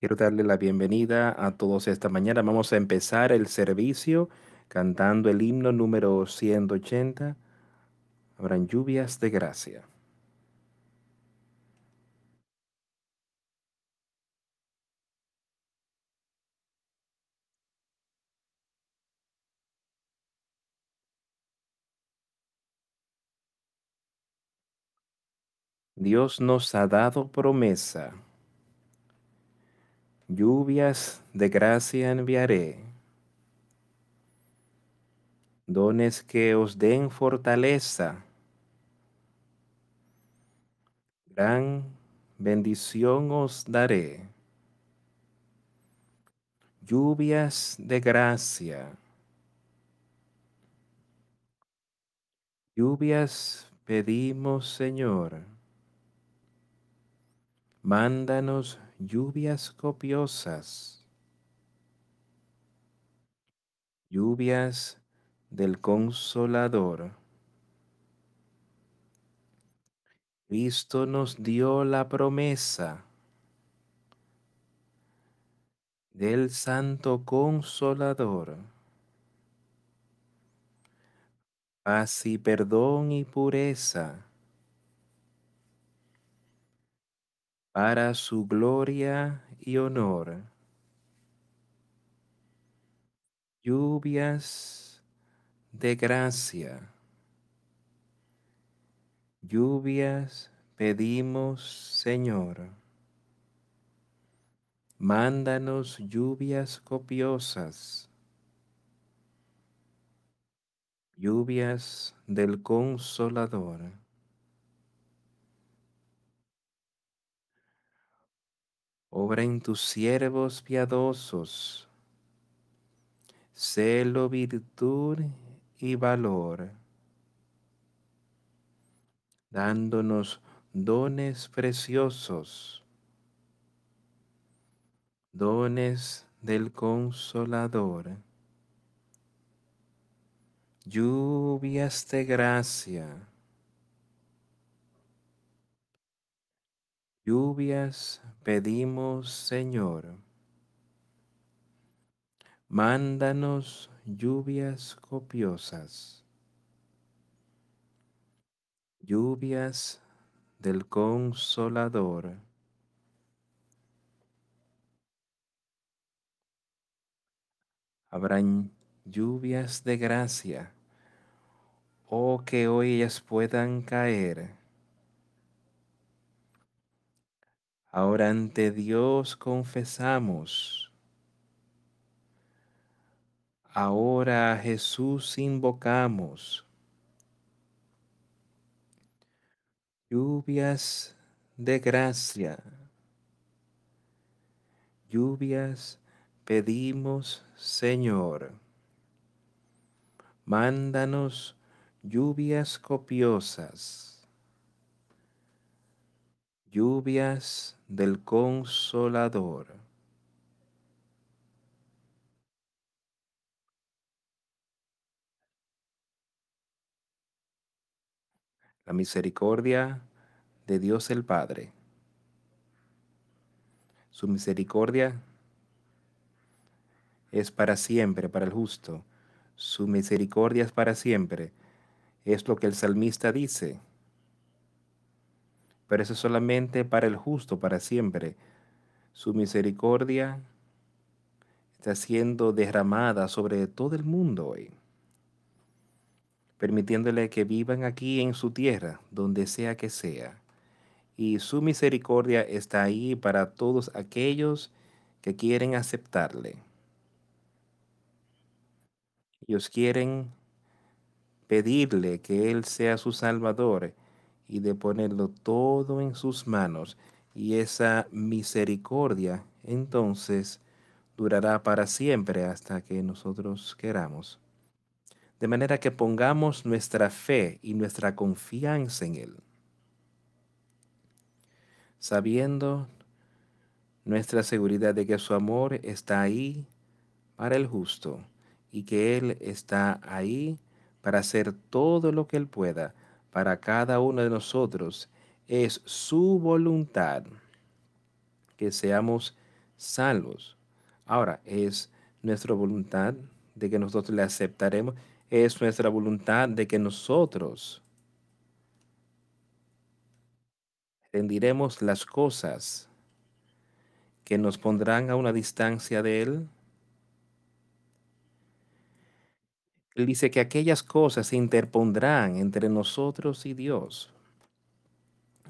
Quiero darle la bienvenida a todos esta mañana. Vamos a empezar el servicio cantando el himno número 180. Habrán lluvias de gracia. Dios nos ha dado promesa. Lluvias de gracia enviaré. Dones que os den fortaleza. Gran bendición os daré. Lluvias de gracia. Lluvias pedimos, Señor. Mándanos lluvias copiosas, lluvias del consolador. Cristo nos dio la promesa del Santo Consolador. Paz y perdón y pureza para su gloria y honor. Lluvias de gracia. Lluvias pedimos, Señor. Mándanos lluvias copiosas, lluvias del consolador. Obra en tus siervos piadosos, celo, virtud y valor, dándonos dones preciosos, dones del consolador. Lluvias de gracia, lluvias pedimos, Señor. Mándanos lluvias copiosas, lluvias del consolador. Habrán lluvias de gracia, oh que hoy ellas puedan caer Ahora ante Dios confesamos. Ahora a Jesús invocamos. Lluvias de gracia. Lluvias pedimos, Señor. Mándanos lluvias copiosas lluvias del consolador. La misericordia de Dios el Padre. Su misericordia es para siempre, para el justo. Su misericordia es para siempre. Es lo que el salmista dice pero eso es solamente para el justo, para siempre. Su misericordia está siendo derramada sobre todo el mundo hoy, permitiéndole que vivan aquí en su tierra, donde sea que sea. Y su misericordia está ahí para todos aquellos que quieren aceptarle. Ellos quieren pedirle que Él sea su Salvador y de ponerlo todo en sus manos. Y esa misericordia entonces durará para siempre hasta que nosotros queramos. De manera que pongamos nuestra fe y nuestra confianza en Él. Sabiendo nuestra seguridad de que su amor está ahí para el justo y que Él está ahí para hacer todo lo que Él pueda para cada uno de nosotros es su voluntad que seamos salvos. Ahora, es nuestra voluntad de que nosotros le aceptaremos, es nuestra voluntad de que nosotros rendiremos las cosas que nos pondrán a una distancia de Él. Él dice que aquellas cosas se interpondrán entre nosotros y Dios.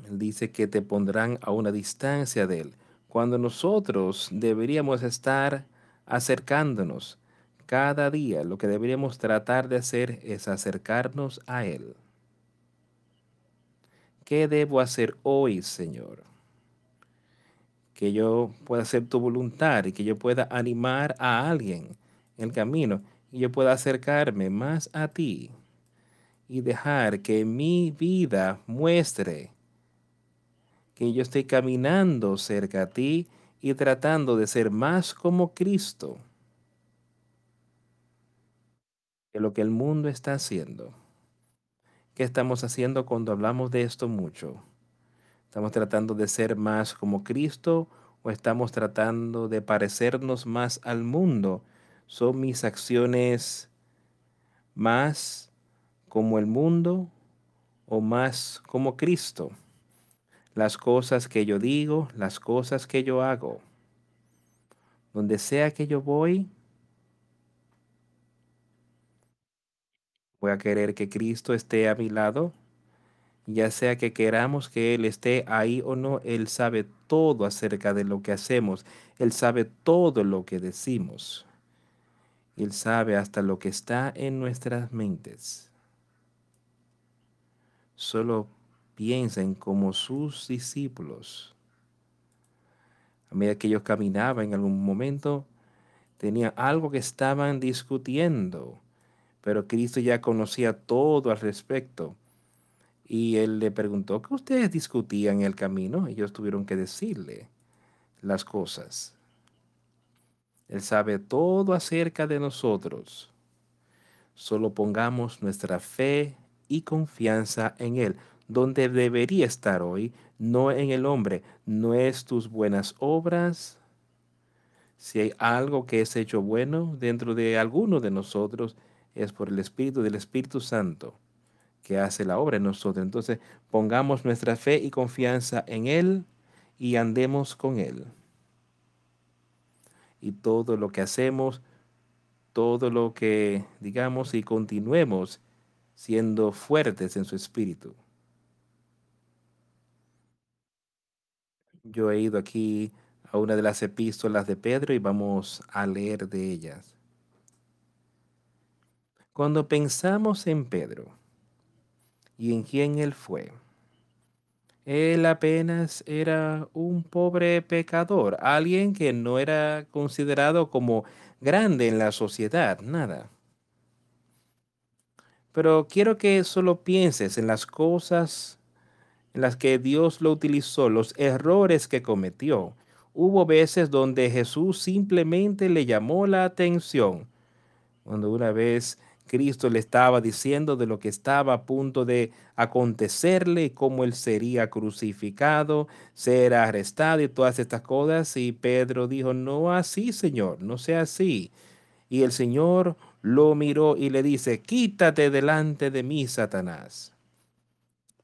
Él dice que te pondrán a una distancia de Él, cuando nosotros deberíamos estar acercándonos cada día. Lo que deberíamos tratar de hacer es acercarnos a Él. ¿Qué debo hacer hoy, Señor? Que yo pueda hacer tu voluntad y que yo pueda animar a alguien en el camino yo pueda acercarme más a ti y dejar que mi vida muestre que yo estoy caminando cerca a ti y tratando de ser más como Cristo que lo que el mundo está haciendo. ¿Qué estamos haciendo cuando hablamos de esto mucho? ¿Estamos tratando de ser más como Cristo o estamos tratando de parecernos más al mundo? ¿Son mis acciones más como el mundo o más como Cristo? Las cosas que yo digo, las cosas que yo hago. Donde sea que yo voy, voy a querer que Cristo esté a mi lado, ya sea que queramos que Él esté ahí o no, Él sabe todo acerca de lo que hacemos, Él sabe todo lo que decimos, Él sabe hasta lo que está en nuestras mentes. Solo piensen como sus discípulos. A medida que ellos caminaban en algún momento, tenían algo que estaban discutiendo pero Cristo ya conocía todo al respecto. Y él le preguntó, ¿qué ustedes discutían en el camino? Ellos tuvieron que decirle las cosas. Él sabe todo acerca de nosotros. Solo pongamos nuestra fe y confianza en Él, donde debería estar hoy, no en el hombre. No es tus buenas obras. Si hay algo que es hecho bueno dentro de alguno de nosotros, es por el Espíritu del Espíritu Santo que hace la obra en nosotros. Entonces pongamos nuestra fe y confianza en Él y andemos con Él. Y todo lo que hacemos, todo lo que digamos y continuemos siendo fuertes en su espíritu. Yo he ido aquí a una de las epístolas de Pedro y vamos a leer de ellas. Cuando pensamos en Pedro y en quién él fue, él apenas era un pobre pecador, alguien que no era considerado como grande en la sociedad, nada. Pero quiero que solo pienses en las cosas en las que Dios lo utilizó, los errores que cometió. Hubo veces donde Jesús simplemente le llamó la atención. Cuando una vez Cristo le estaba diciendo de lo que estaba a punto de acontecerle, cómo él sería crucificado, ser arrestado y todas estas cosas. Y Pedro dijo, no así, Señor, no sea así. Y el Señor lo miró y le dice, quítate delante de mí, Satanás.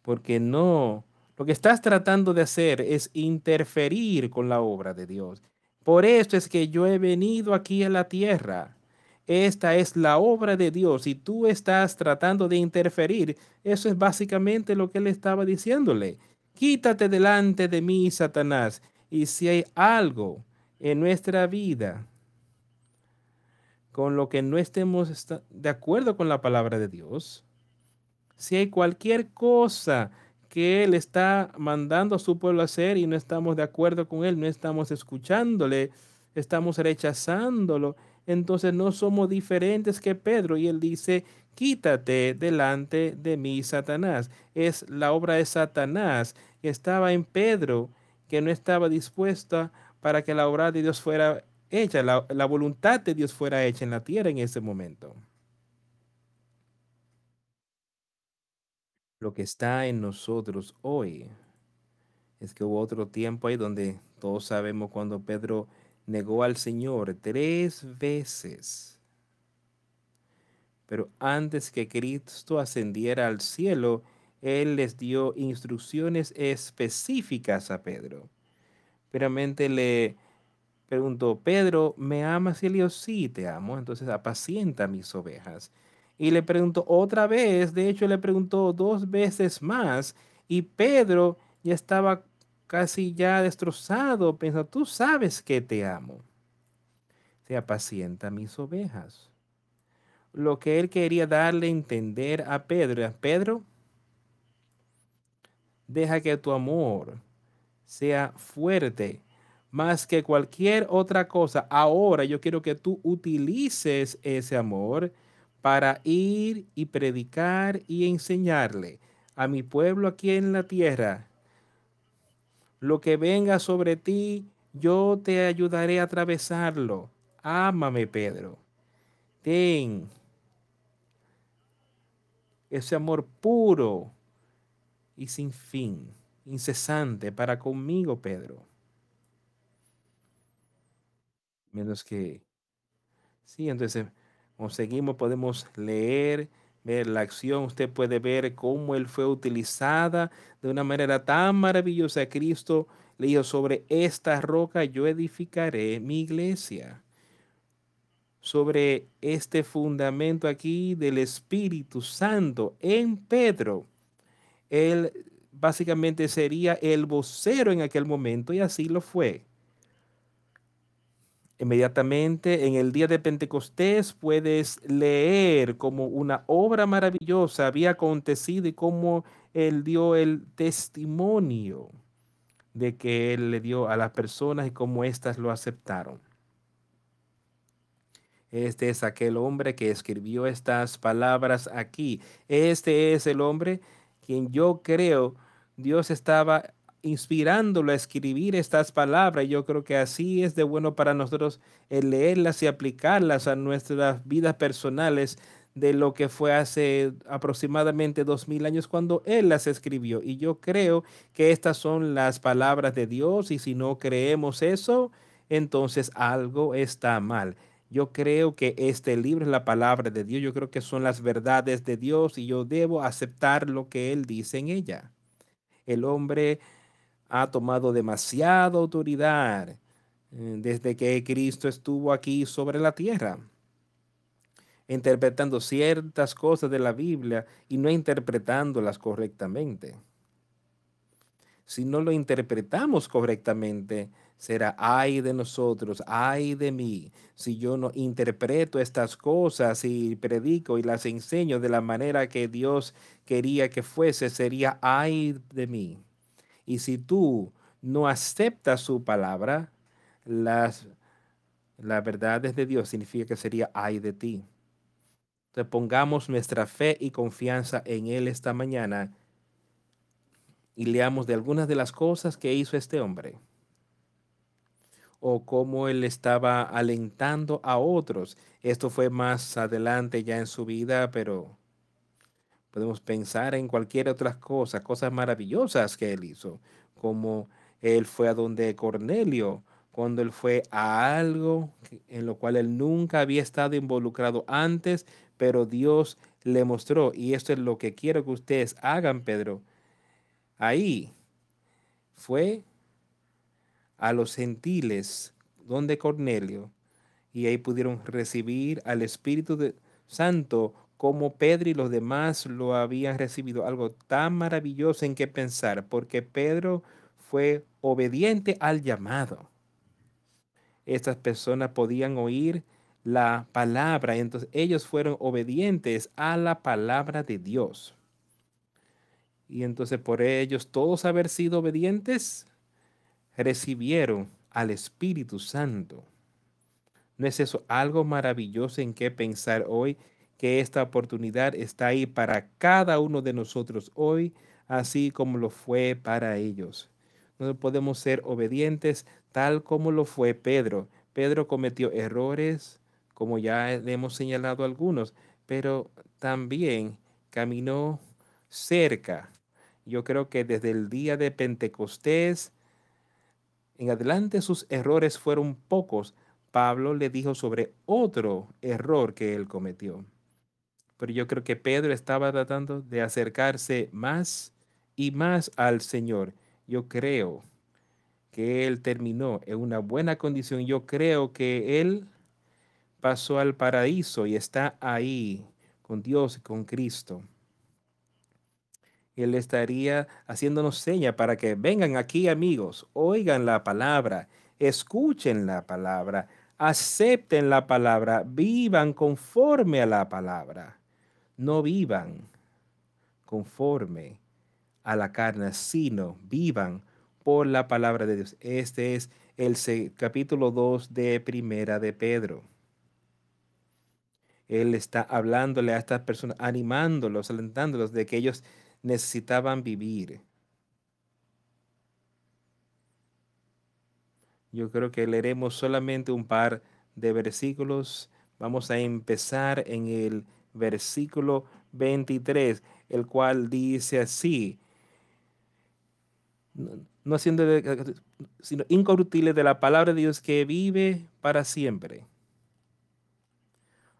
Porque no, lo que estás tratando de hacer es interferir con la obra de Dios. Por esto es que yo he venido aquí a la tierra esta es la obra de Dios y tú estás tratando de interferir. Eso es básicamente lo que él estaba diciéndole. Quítate delante de mí, Satanás. Y si hay algo en nuestra vida con lo que no estemos de acuerdo con la palabra de Dios, si hay cualquier cosa que Él está mandando a su pueblo a hacer y no estamos de acuerdo con Él, no estamos escuchándole, estamos rechazándolo, entonces no somos diferentes que Pedro. Y él dice, quítate delante de mí, Satanás. Es la obra de Satanás que estaba en Pedro, que no estaba dispuesta para que la obra de Dios fuera hecha, la, la voluntad de Dios fuera hecha en la tierra en ese momento. Lo que está en nosotros hoy es que hubo otro tiempo ahí donde todos sabemos cuando Pedro negó al Señor tres veces. Pero antes que Cristo ascendiera al cielo, Él les dio instrucciones específicas a Pedro. Primeramente le preguntó, Pedro, ¿me amas? Y él sí, te amo. Entonces apacienta mis ovejas. Y le preguntó otra vez, de hecho le preguntó dos veces más, y Pedro ya estaba casi ya destrozado, pensó, tú sabes que te amo. Se apacienta mis ovejas. Lo que él quería darle a entender a Pedro era, Pedro, deja que tu amor sea fuerte más que cualquier otra cosa. Ahora yo quiero que tú utilices ese amor para ir y predicar y enseñarle a mi pueblo aquí en la tierra. Lo que venga sobre ti, yo te ayudaré a atravesarlo. Ámame, Pedro. Ten ese amor puro y sin fin, incesante para conmigo, Pedro. Menos que... Sí, entonces seguimos, podemos leer, ver la acción, usted puede ver cómo él fue utilizada de una manera tan maravillosa. Cristo le dijo, sobre esta roca yo edificaré mi iglesia. Sobre este fundamento aquí del Espíritu Santo en Pedro. Él básicamente sería el vocero en aquel momento y así lo fue. Inmediatamente en el día de Pentecostés puedes leer como una obra maravillosa había acontecido y cómo él dio el testimonio de que él le dio a las personas y cómo éstas lo aceptaron. Este es aquel hombre que escribió estas palabras aquí. Este es el hombre quien yo creo Dios estaba inspirándolo a escribir estas palabras. Yo creo que así es de bueno para nosotros el leerlas y aplicarlas a nuestras vidas personales de lo que fue hace aproximadamente dos mil años cuando Él las escribió. Y yo creo que estas son las palabras de Dios y si no creemos eso, entonces algo está mal. Yo creo que este libro es la palabra de Dios, yo creo que son las verdades de Dios y yo debo aceptar lo que Él dice en ella. El hombre ha tomado demasiada autoridad eh, desde que Cristo estuvo aquí sobre la tierra, interpretando ciertas cosas de la Biblia y no interpretándolas correctamente. Si no lo interpretamos correctamente, será ay de nosotros, ay de mí. Si yo no interpreto estas cosas y predico y las enseño de la manera que Dios quería que fuese, sería ay de mí. Y si tú no aceptas su palabra, las, la verdad de Dios significa que sería ay de ti. Entonces pongamos nuestra fe y confianza en Él esta mañana y leamos de algunas de las cosas que hizo este hombre o cómo él estaba alentando a otros. Esto fue más adelante ya en su vida, pero Podemos pensar en cualquier otra cosa, cosas maravillosas que él hizo, como él fue a donde Cornelio, cuando él fue a algo en lo cual él nunca había estado involucrado antes, pero Dios le mostró. Y esto es lo que quiero que ustedes hagan, Pedro. Ahí fue a los gentiles, donde Cornelio, y ahí pudieron recibir al Espíritu Santo como Pedro y los demás lo habían recibido. Algo tan maravilloso en que pensar, porque Pedro fue obediente al llamado. Estas personas podían oír la palabra, entonces ellos fueron obedientes a la palabra de Dios. Y entonces por ellos todos haber sido obedientes, recibieron al Espíritu Santo. ¿No es eso algo maravilloso en que pensar hoy? Que esta oportunidad está ahí para cada uno de nosotros hoy, así como lo fue para ellos. No podemos ser obedientes tal como lo fue Pedro. Pedro cometió errores, como ya hemos señalado algunos, pero también caminó cerca. Yo creo que desde el día de Pentecostés, en adelante sus errores fueron pocos, Pablo le dijo sobre otro error que él cometió. Pero yo creo que Pedro estaba tratando de acercarse más y más al Señor. Yo creo que él terminó en una buena condición. Yo creo que él pasó al paraíso y está ahí con Dios y con Cristo. Él estaría haciéndonos seña para que vengan aquí amigos, oigan la palabra, escuchen la palabra, acepten la palabra, vivan conforme a la palabra. No vivan conforme a la carne, sino vivan por la palabra de Dios. Este es el capítulo 2 de Primera de Pedro. Él está hablándole a estas personas, animándolos, alentándolos de que ellos necesitaban vivir. Yo creo que leeremos solamente un par de versículos. Vamos a empezar en el versículo 23, el cual dice así, no siendo sino incorruptible de la palabra de Dios que vive para siempre.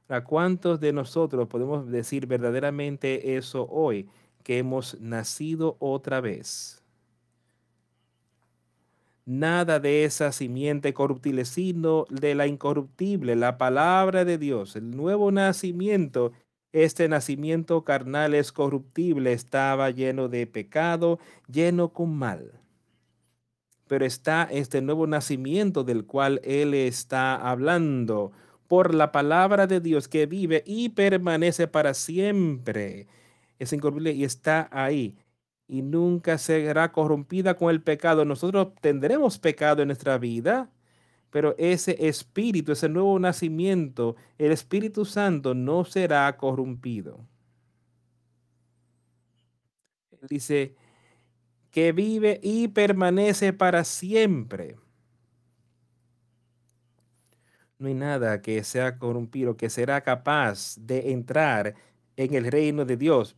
¿A cuántos de nosotros podemos decir verdaderamente eso hoy? Que hemos nacido otra vez. Nada de esa simiente corruptible, sino de la incorruptible, la palabra de Dios, el nuevo nacimiento. Este nacimiento carnal es corruptible, estaba lleno de pecado, lleno con mal pero está este nuevo nacimiento del cual Él está hablando por la palabra de Dios que vive y permanece para siempre. Es incorruptible y está ahí y nunca será corrompida con el pecado. Nosotros tendremos pecado en nuestra vida, pero ese espíritu, ese nuevo nacimiento, el Espíritu Santo no será corrompido. Dice, que vive y permanece para siempre. No hay nada que sea corrompido, que será capaz de entrar en el reino de Dios.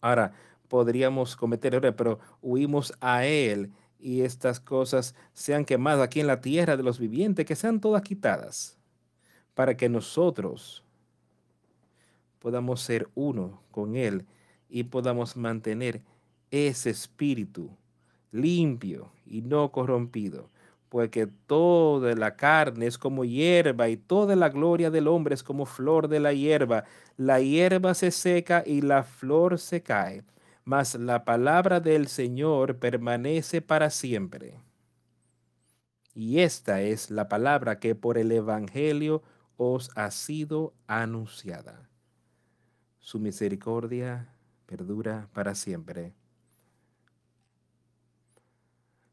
Ahora, podríamos cometer errores, pero huimos a Él y estas cosas sean quemadas aquí en la tierra de los vivientes, que sean todas quitadas, para que nosotros podamos ser uno con Él y podamos mantener ese espíritu limpio y no corrompido, porque toda la carne es como hierba y toda la gloria del hombre es como flor de la hierba. La hierba se seca y la flor se cae, mas la palabra del Señor permanece para siempre. Y esta es la palabra que por el Evangelio os ha sido anunciada. Su misericordia perdura para siempre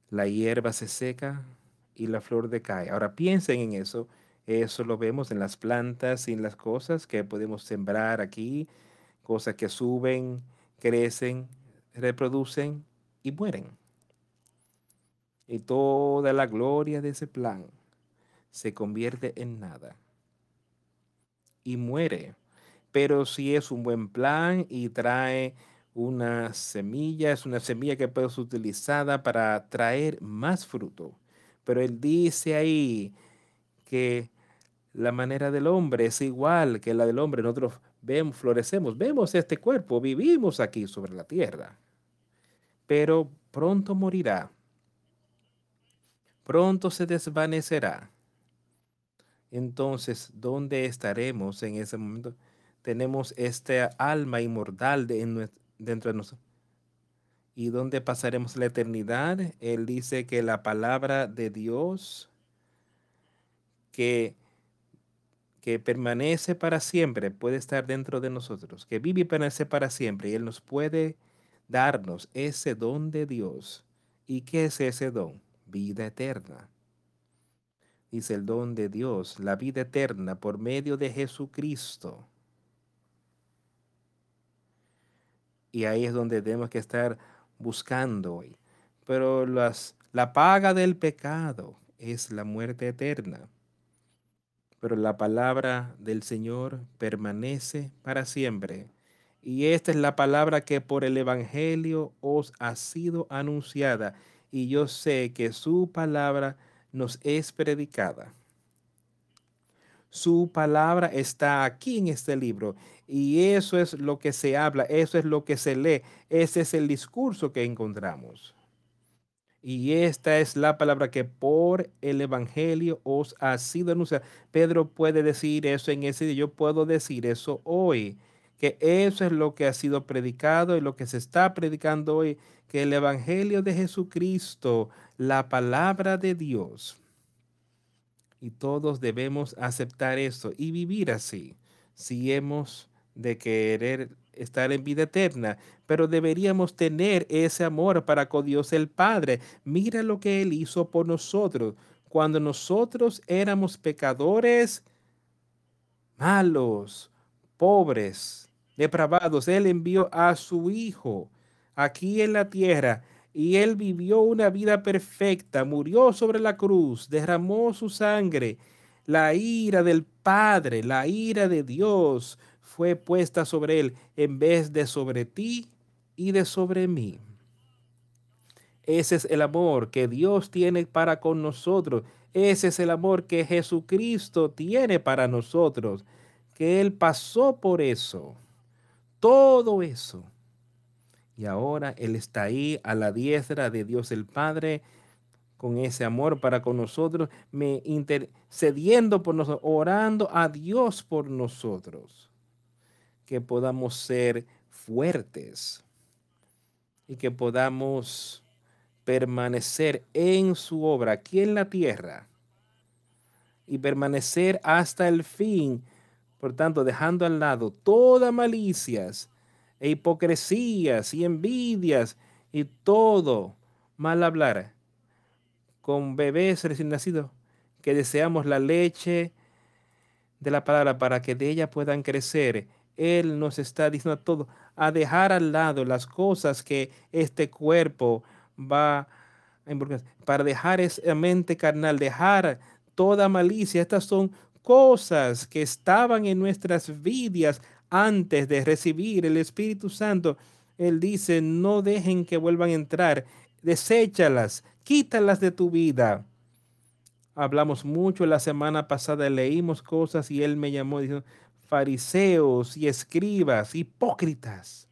la hierba se seca y la flor decae. Ahora piensen en eso. Eso lo vemos en las plantas y en las cosas que podemos sembrar aquí, cosas que suben, crecen, reproducen y mueren. Y toda la gloria de ese plan se convierte en nada y muere. Pero si es un buen plan y trae una semilla, es una semilla que puede ser utilizada para traer más fruto. Pero él dice ahí que la manera del hombre es igual que la del hombre. Nosotros vemos, florecemos, vemos este cuerpo, vivimos aquí sobre la tierra. Pero pronto morirá. Pronto se desvanecerá. Entonces, ¿dónde estaremos en ese momento? Tenemos esta alma inmortal de, en, dentro de nosotros. ¿Y dónde pasaremos la eternidad? Él dice que la palabra de Dios que, que permanece para siempre puede estar dentro de nosotros, que vive y permanece para siempre. Y Él nos puede darnos ese don de Dios. ¿Y qué es ese don? Vida eterna. Dice el don de Dios, la vida eterna por medio de Jesucristo. Y ahí es donde tenemos que estar buscando hoy. Pero las, la paga del pecado es la muerte eterna. Pero la palabra del Señor permanece para siempre. Y esta es la palabra que por el Evangelio os ha sido anunciada. y yo sé que su palabra nos es predicada. Su palabra está aquí en este libro y eso es lo que se habla, eso es lo que se lee, ese es el discurso que encontramos. Y esta es la palabra que por el Evangelio os ha sido anunciada. Pedro puede decir eso en ese día, yo puedo decir eso hoy, que eso es lo que ha sido predicado y lo que se está predicando hoy, que el Evangelio de Jesucristo, la palabra de Dios, y todos debemos aceptar eso y vivir así, si hemos de querer estar en vida eterna, pero deberíamos tener ese amor para con Dios el Padre. Mira lo que Él hizo por nosotros. Cuando nosotros éramos pecadores, malos, pobres, depravados, Él envió a su Hijo aquí en la tierra y Él vivió una vida perfecta, murió sobre la cruz, derramó su sangre. La ira del Padre, la ira de Dios fue puesta sobre Él en vez de sobre ti y de sobre mí. Ese es el amor que Dios tiene para con nosotros. Ese es el amor que Jesucristo tiene para nosotros. Que Él pasó por eso. Todo eso y ahora Él está ahí a la diestra de Dios el Padre con ese amor para con nosotros, me intercediendo por nosotros, orando a Dios por nosotros, que podamos ser fuertes y que podamos permanecer en su obra aquí en la tierra y permanecer hasta el fin, por tanto, dejando al lado toda malicias, e hipocresías y envidias y todo mal hablar con bebés recién nacidos que deseamos la leche de la palabra para que de ella puedan crecer. Él nos está diciendo todo a dejar al lado las cosas que este cuerpo va a para dejar esa mente carnal, dejar toda malicia. Estas son cosas que estaban en nuestras vidas antes de recibir el Espíritu Santo, Él dice, no dejen que vuelvan a entrar, deséchalas, quítalas de tu vida. Hablamos mucho la semana pasada, leímos cosas y Él me llamó diciendo, fariseos y escribas, hipócritas.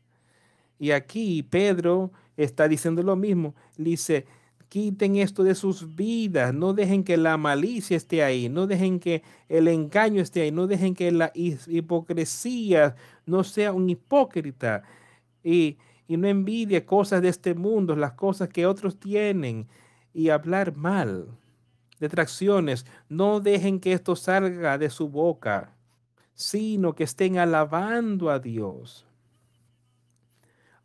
Y aquí Pedro está diciendo lo mismo. Dice, quiten esto de sus vidas, no dejen que la malicia esté ahí, no dejen que el engaño esté ahí, no dejen que la hipocresía no sea un hipócrita y, y no envidie cosas de este mundo, las cosas que otros tienen y hablar mal. Detracciones, no dejen que esto salga de su boca, sino que estén alabando a Dios,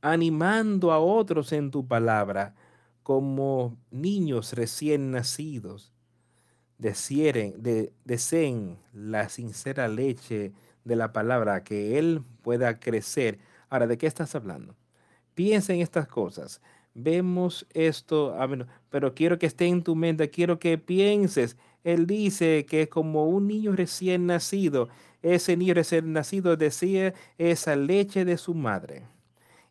animando a otros en tu palabra como niños recién nacidos, deseen, de, deseen la sincera leche de la palabra, que Él pueda crecer. Ahora, ¿de qué estás hablando? Piensa en estas cosas. Vemos esto, pero quiero que esté en tu mente, quiero que pienses. Él dice que como un niño recién nacido, ese niño recién nacido decía esa leche de su madre.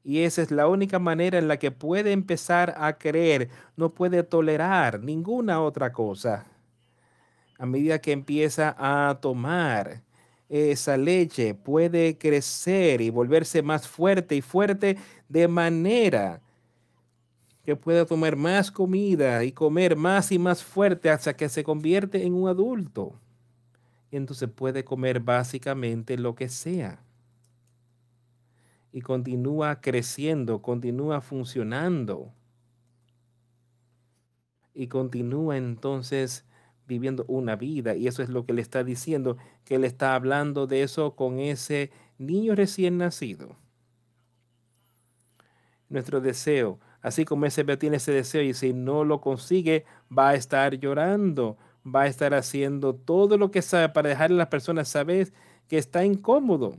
Y esa es la única manera en la que puede empezar a creer. No puede tolerar ninguna otra cosa. A medida que empieza a tomar esa leche, puede crecer y volverse más fuerte y fuerte de manera que pueda tomar más comida y comer más y más fuerte hasta que se convierte en un adulto. Y entonces puede comer básicamente lo que sea y continúa creciendo, continúa funcionando y continúa entonces viviendo una vida. Y eso es lo que le está diciendo, que le está hablando de eso con ese niño recién nacido. Nuestro deseo, así como ese tiene ese deseo y si no lo consigue, va a estar llorando, va a estar haciendo todo lo que sabe para dejarle a las personas saber que está incómodo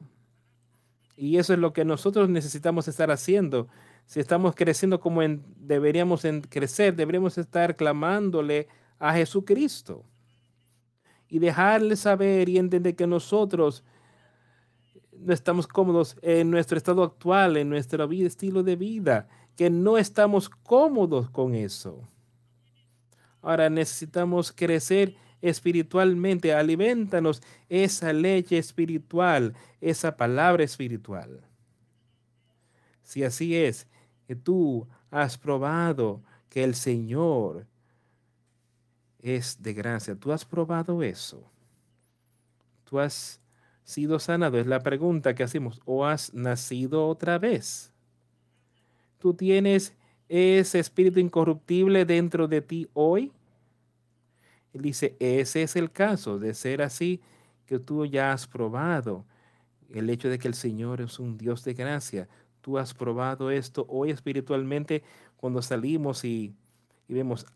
y eso es lo que nosotros necesitamos estar haciendo. Si estamos creciendo como deberíamos crecer, deberíamos estar clamándole a Jesucristo. Y dejarle saber y entender que nosotros no estamos cómodos en nuestro estado actual, en nuestro estilo de vida, que no estamos cómodos con eso. Ahora necesitamos crecer espiritualmente. Alimentanos esa leche espiritual, esa palabra espiritual. Si así es, que tú has probado que el Señor es de gracia. ¿Tú has probado eso? ¿Tú has sido sanado? Es la pregunta que hacemos. ¿O has nacido otra vez? ¿Tú tienes ese espíritu incorruptible dentro de ti hoy? Él dice, ese es el caso de ser así, que tú ya has probado el hecho de que el Señor es un Dios de gracia. Tú has probado esto hoy espiritualmente cuando salimos y, y vemos,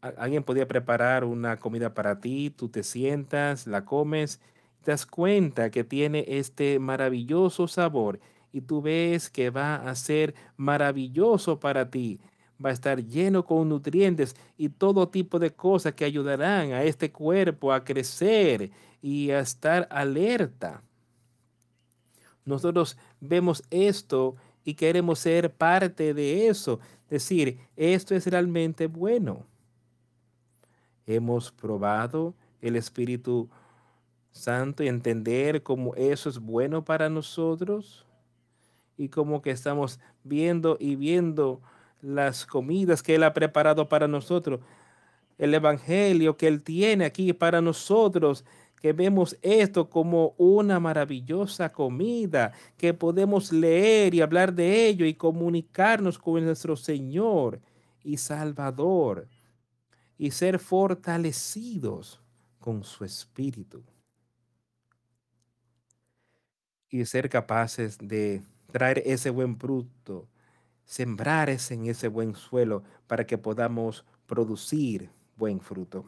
alguien podía preparar una comida para ti, tú te sientas, la comes, te das cuenta que tiene este maravilloso sabor y tú ves que va a ser maravilloso para ti. Va a estar lleno con nutrientes y todo tipo de cosas que ayudarán a este cuerpo a crecer y a estar alerta. Nosotros vemos esto y queremos ser parte de eso. Decir, esto es realmente bueno. Hemos probado el Espíritu Santo y entender cómo eso es bueno para nosotros y como que estamos viendo y viendo las comidas que Él ha preparado para nosotros, el Evangelio que Él tiene aquí para nosotros, que vemos esto como una maravillosa comida, que podemos leer y hablar de ello y comunicarnos con nuestro Señor y Salvador y ser fortalecidos con su Espíritu. Y ser capaces de traer ese buen fruto, sembrar en ese buen suelo para que podamos producir buen fruto.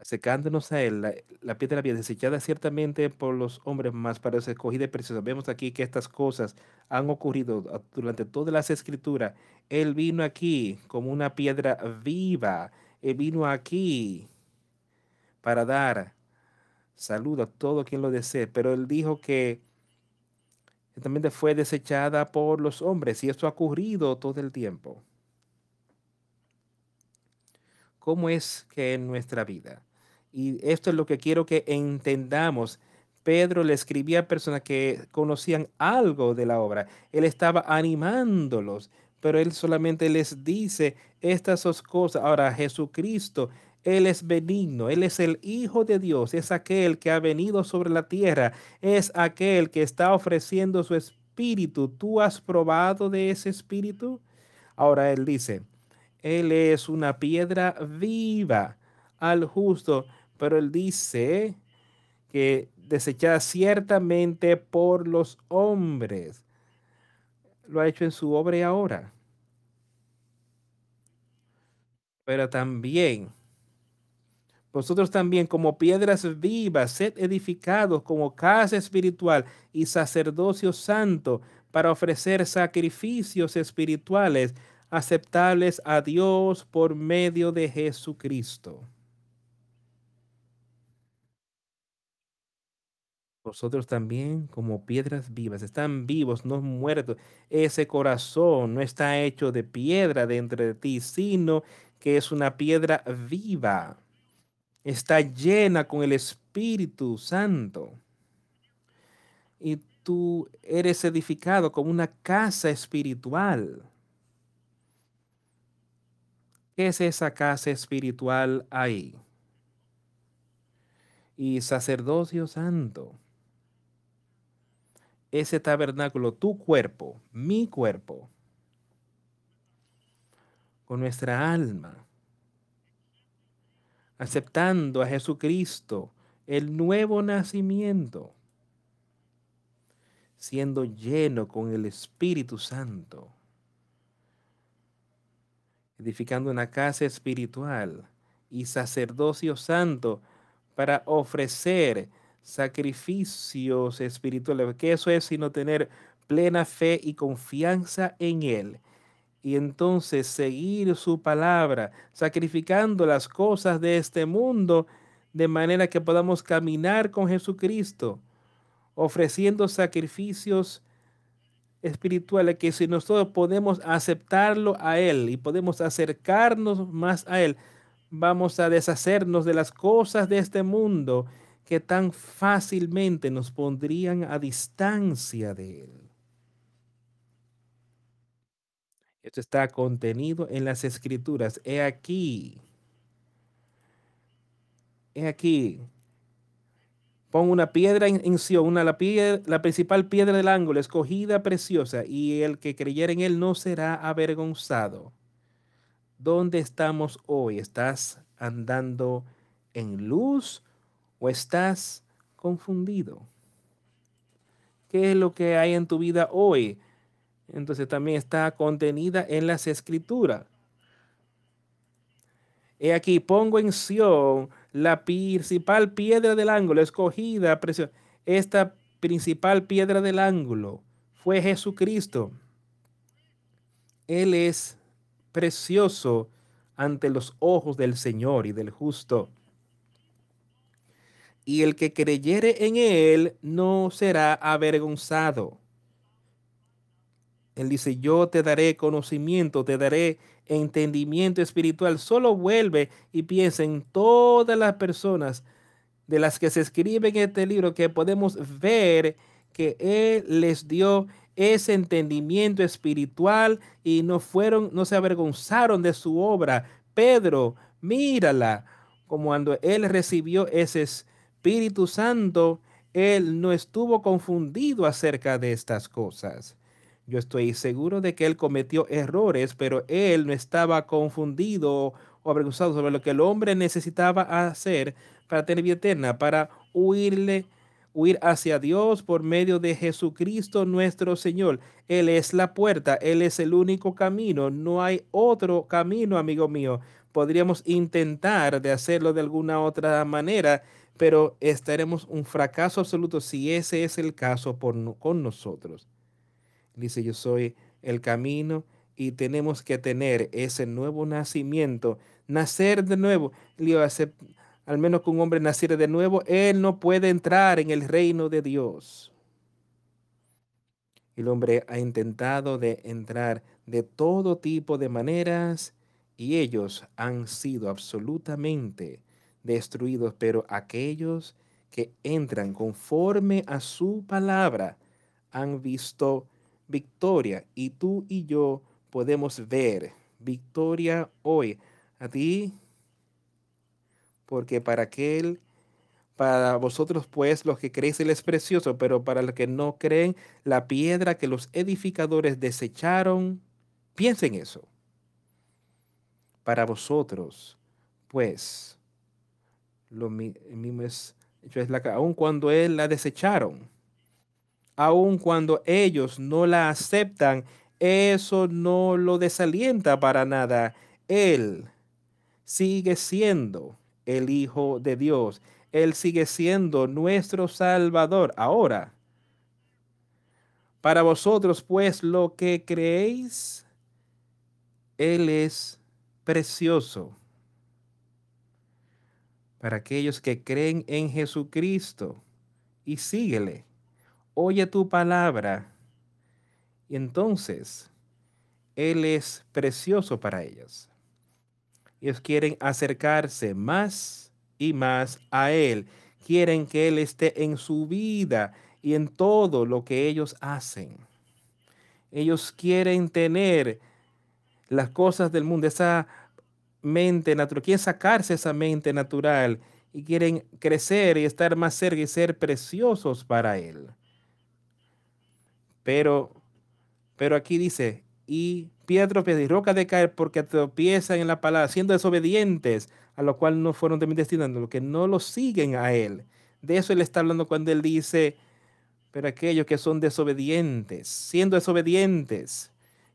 Secándonos a él, la, la piedra había desechada ciertamente por los hombres más para ser escogida y preciosa. Vemos aquí que estas cosas han ocurrido durante todas las escrituras. Él vino aquí como una piedra viva. Él vino aquí para dar salud a todo quien lo desee. Pero él dijo que también fue desechada por los hombres y esto ha ocurrido todo el tiempo. ¿Cómo es que en nuestra vida? Y esto es lo que quiero que entendamos. Pedro le escribía a personas que conocían algo de la obra. Él estaba animándolos, pero él solamente les dice estas dos cosas. Ahora, Jesucristo, Él es benigno, Él es el Hijo de Dios, es aquel que ha venido sobre la tierra, es aquel que está ofreciendo su espíritu. ¿Tú has probado de ese espíritu? Ahora Él dice, Él es una piedra viva al justo pero él dice que desechada ciertamente por los hombres. Lo ha hecho en su obra ahora. Pero también, vosotros también como piedras vivas, sed edificados como casa espiritual y sacerdocio santo para ofrecer sacrificios espirituales aceptables a Dios por medio de Jesucristo. Vosotros también como piedras vivas, están vivos, no muertos. Ese corazón no está hecho de piedra dentro de ti, sino que es una piedra viva. Está llena con el Espíritu Santo. Y tú eres edificado como una casa espiritual. ¿Qué es esa casa espiritual ahí? Y sacerdocio santo ese tabernáculo, tu cuerpo, mi cuerpo, con nuestra alma, aceptando a Jesucristo, el nuevo nacimiento, siendo lleno con el Espíritu Santo, edificando una casa espiritual y sacerdocio santo para ofrecer sacrificios espirituales, que eso es sino tener plena fe y confianza en Él. Y entonces seguir su palabra, sacrificando las cosas de este mundo, de manera que podamos caminar con Jesucristo, ofreciendo sacrificios espiritual que si nosotros podemos aceptarlo a Él y podemos acercarnos más a Él, vamos a deshacernos de las cosas de este mundo que tan fácilmente nos pondrían a distancia de Él. Esto está contenido en las escrituras. He aquí. He aquí. Pon una piedra en, Sion, una, la, la principal piedra del ángulo, escogida, preciosa, y el que creyera en él no será avergonzado. ¿Dónde estamos hoy? ¿Estás andando en luz o estás confundido? ¿Qué es lo que hay en tu vida hoy? Entonces también está contenida en las escrituras. He aquí, pongo en Sion la principal piedra del ángulo, escogida, preciosa. Esta principal piedra del ángulo fue Jesucristo. Él es precioso ante los ojos del Señor y del justo. Y el que creyere en Él no será avergonzado. Él dice, yo te daré conocimiento, te daré entendimiento espiritual. Solo vuelve y piensa en todas las personas de las que se escribe en este libro que podemos ver que Él les dio ese entendimiento espiritual y no fueron, no se avergonzaron de su obra. Pedro, mírala, como cuando Él recibió ese Espíritu Santo, Él no estuvo confundido acerca de estas cosas. Yo estoy seguro de que él cometió errores, pero él no estaba confundido o avergonzado sobre lo que el hombre necesitaba hacer para tener vida eterna, para huirle, huir hacia Dios por medio de Jesucristo nuestro Señor. Él es la puerta, Él es el único camino, no hay otro camino, amigo mío. Podríamos intentar de hacerlo de alguna otra manera, pero estaremos un fracaso absoluto si ese es el caso por, con nosotros. Dice, yo soy el camino y tenemos que tener ese nuevo nacimiento, nacer de nuevo. Al menos que un hombre naciera de nuevo, él no puede entrar en el reino de Dios. El hombre ha intentado de entrar de todo tipo de maneras y ellos han sido absolutamente destruidos, pero aquellos que entran conforme a su palabra han visto victoria y tú y yo podemos ver victoria hoy a ti porque para aquel para vosotros pues los que creéis él es precioso pero para los que no creen la piedra que los edificadores desecharon piensen eso. Para vosotros pues lo mismo es, la, aun cuando él la desecharon aun cuando ellos no la aceptan, eso no lo desalienta para nada. Él sigue siendo el Hijo de Dios. Él sigue siendo nuestro Salvador. Ahora, para vosotros, pues, lo que creéis, Él es precioso. Para aquellos que creen en Jesucristo y síguele oye tu palabra. Y entonces, Él es precioso para ellos. Ellos quieren acercarse más y más a Él. Quieren que Él esté en su vida y en todo lo que ellos hacen. Ellos quieren tener las cosas del mundo, esa mente natural. Quieren sacarse esa mente natural y quieren crecer y estar más cerca y ser preciosos para Él. Pero, pero aquí dice, y piedra y roca de caer porque tropiezan en la palabra, siendo desobedientes, a lo cual no fueron también destinados, lo que no lo siguen a él. De eso él está hablando cuando él dice, pero aquellos que son desobedientes, siendo desobedientes,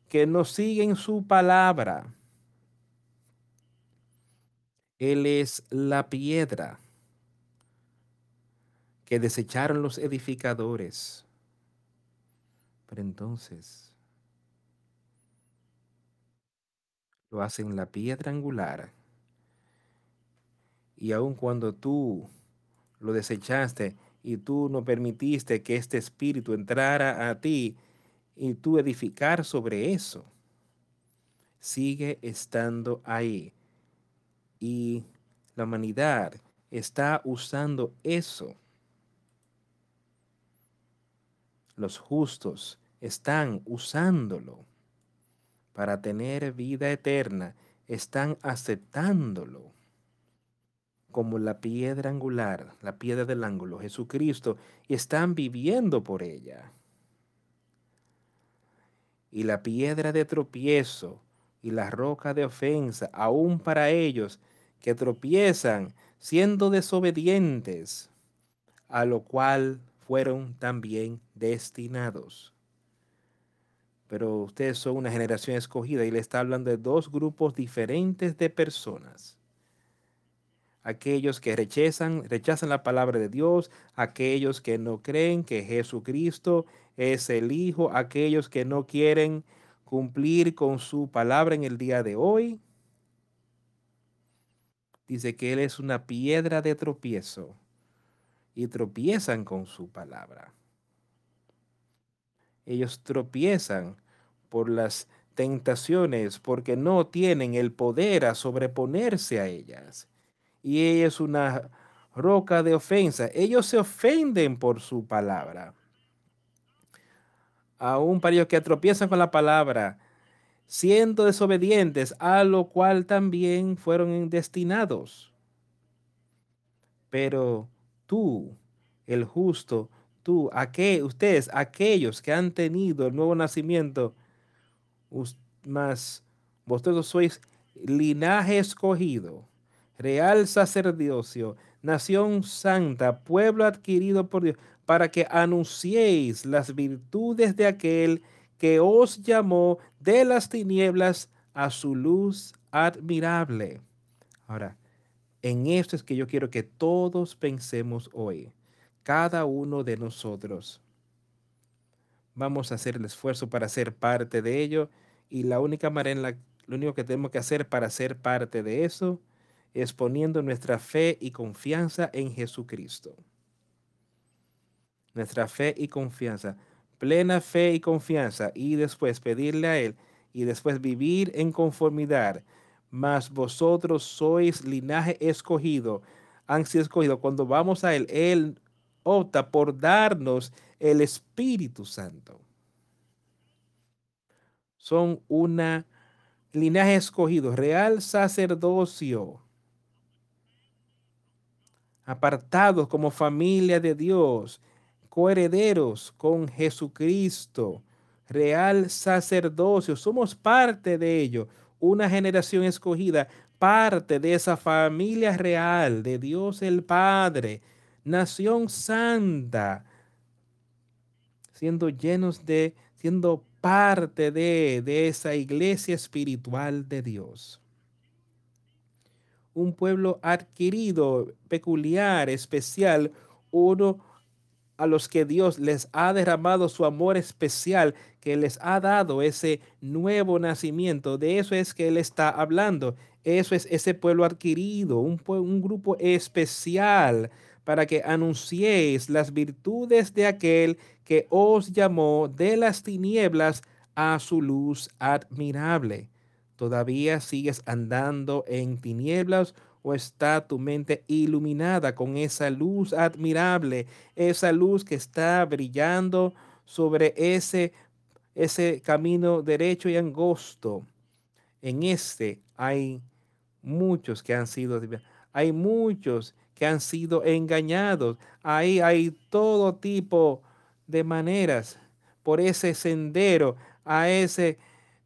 que no siguen su palabra. Él es la piedra que desecharon los edificadores pero entonces lo hacen la piedra angular. Y aun cuando tú lo desechaste y tú no permitiste que este espíritu entrara a ti, y tú edificar sobre eso. Sigue estando ahí. Y la humanidad está usando eso. Los justos están usándolo para tener vida eterna, están aceptándolo como la piedra angular, la piedra del ángulo, Jesucristo, y están viviendo por ella. Y la piedra de tropiezo y la roca de ofensa, aún para ellos que tropiezan siendo desobedientes, a lo cual fueron también destinados. Pero ustedes son una generación escogida y le está hablando de dos grupos diferentes de personas aquellos que rechazan, rechazan la palabra de Dios, aquellos que no creen que Jesucristo es el Hijo, aquellos que no quieren cumplir con su palabra en el día de hoy. Dice que Él es una piedra de tropiezo y tropiezan con su palabra. Ellos tropiezan por las tentaciones porque no tienen el poder a sobreponerse a ellas y ella es una roca de ofensa. Ellos se ofenden por su palabra. Aún para ellos que tropiezan con la palabra, siendo desobedientes, a lo cual también fueron destinados. Pero tú, el justo, tú, ustedes, aquellos que han tenido el nuevo nacimiento, más vosotros sois linaje escogido, real sacerdocio, nación santa, pueblo adquirido por Dios, para que anunciéis las virtudes de aquel que os llamó de las tinieblas a su luz admirable. Ahora, en esto es que yo quiero que todos pensemos hoy, cada uno de nosotros. Vamos a hacer el esfuerzo para ser parte de ello y la única manera en la, lo único que tenemos que hacer para ser parte de eso es poniendo nuestra fe y confianza en Jesucristo. Nuestra fe y confianza, plena fe y confianza, y después pedirle a Él, y después vivir en conformidad. Mas vosotros sois linaje escogido, han sido escogido. Cuando vamos a Él, Él opta por darnos el Espíritu Santo. Son una linaje escogido, real sacerdocio apartados como familia de Dios, coherederos con Jesucristo, real sacerdocio, somos parte de ello, una generación escogida, parte de esa familia real de Dios el Padre, nación santa, siendo llenos de, siendo parte de, de esa iglesia espiritual de Dios un pueblo adquirido, peculiar, especial, uno a los que Dios les ha derramado su amor especial, que les ha dado ese nuevo nacimiento. De eso es que Él está hablando. Eso es ese pueblo adquirido, un, un grupo especial para que anunciéis las virtudes de aquel que os llamó de las tinieblas a su luz admirable. ¿Todavía sigues andando en tinieblas o está tu mente iluminada con esa luz admirable, esa luz que está brillando sobre ese, ese camino derecho y angosto? En este hay muchos que han sido, hay muchos que han sido engañados. Ahí hay todo tipo de maneras por ese sendero, a ese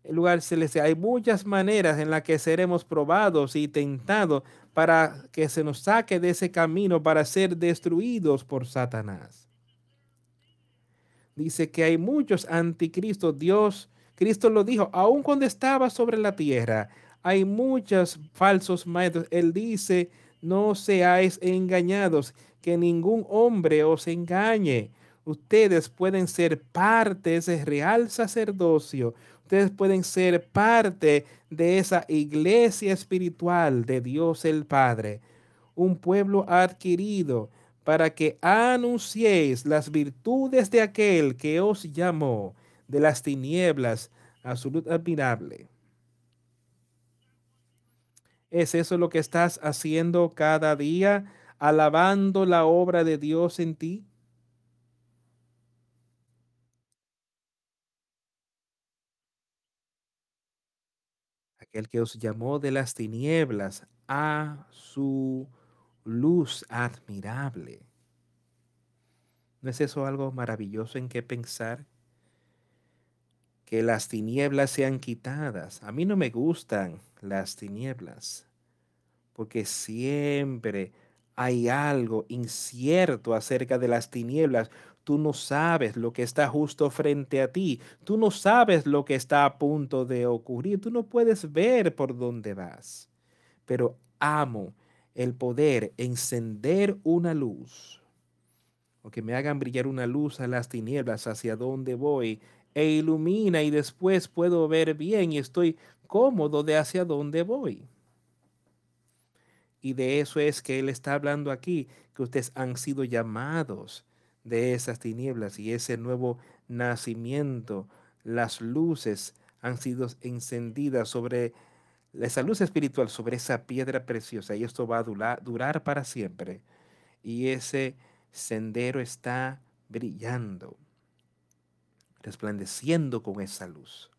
lugar celestial. Hay muchas maneras en las que seremos probados y tentados para que se nos saque de ese camino para ser destruidos por Satanás. Dice que hay muchos anticristos. Dios, Cristo lo dijo, aun cuando estaba sobre la tierra, hay muchos falsos maestros. Él dice, no seáis engañados, que ningún hombre os engañe. Ustedes pueden ser parte de ese real sacerdocio ustedes pueden ser parte de esa iglesia espiritual de Dios el Padre, un pueblo adquirido para que anunciéis las virtudes de aquel que os llamó de las tinieblas a su admirable. ¿Es eso lo que estás haciendo cada día, alabando la obra de Dios en ti? Aquel que os llamó de las tinieblas a su luz admirable. ¿No es eso algo maravilloso en qué pensar? Que las tinieblas sean quitadas. A mí no me gustan las tinieblas, porque siempre hay algo incierto acerca de las tinieblas. Tú no sabes lo que está justo frente a ti. Tú no sabes lo que está a punto de ocurrir. Tú no puedes ver por dónde vas. Pero amo el poder encender una luz o que me hagan brillar una luz a las tinieblas hacia donde voy e ilumina y después puedo ver bien y estoy cómodo de hacia dónde voy. Y de eso es que Él está hablando aquí, que ustedes han sido llamados de esas tinieblas y ese nuevo nacimiento, las luces han sido encendidas sobre esa luz espiritual, sobre esa piedra preciosa y esto va a durar, durar para siempre. Y ese sendero está brillando, resplandeciendo con esa luz.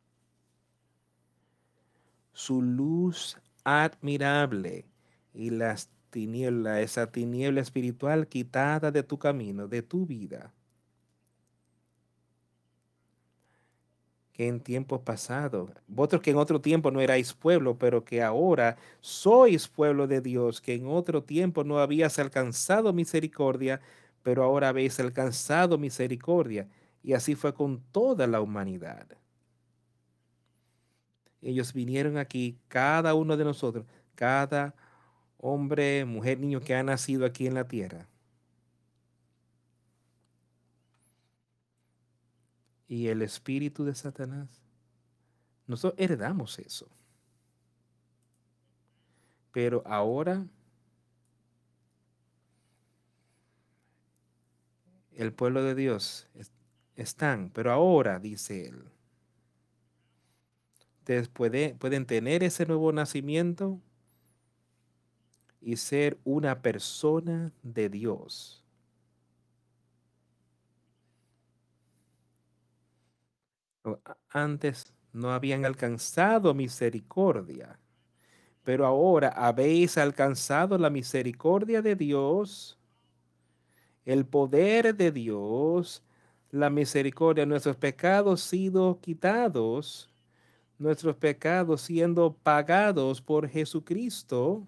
Su luz admirable y las tinieblas, esa tiniebla espiritual quitada de tu camino, de tu vida. que en tiempos pasados, vosotros que en otro tiempo no erais pueblo, pero que ahora sois pueblo de Dios, que en otro tiempo no habías alcanzado misericordia, pero ahora habéis alcanzado misericordia. Y así fue con toda la humanidad. Ellos vinieron aquí, cada uno de nosotros, cada hombre, mujer, niño que ha nacido aquí en la tierra. Y el espíritu de Satanás. Nosotros heredamos eso. Pero ahora el pueblo de Dios están, pero ahora, dice él, ustedes pueden tener ese nuevo nacimiento y ser una persona de Dios. Antes no habían alcanzado misericordia, pero ahora habéis alcanzado la misericordia de Dios el poder de Dios, la misericordia, nuestros pecados sido quitados, nuestros pecados siendo pagados por Jesucristo.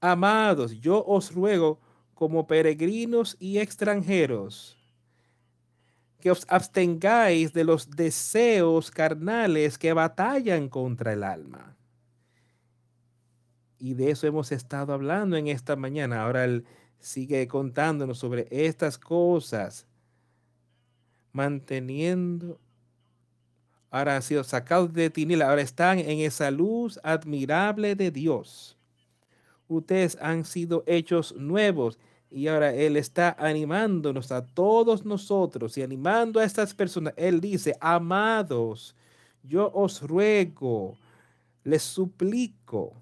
Amados, yo os ruego como peregrinos y extranjeros, que os abstengáis de los deseos carnales que batallan contra el alma. Y de eso hemos estado hablando en esta mañana. Ahora él sigue contándonos sobre estas cosas, manteniendo, ahora han sido sacados de tinieblas, ahora están en esa luz admirable de Dios. Ustedes han sido hechos nuevos y ahora Él está animándonos a todos nosotros y animando a estas personas. Él dice, amados, yo os ruego, les suplico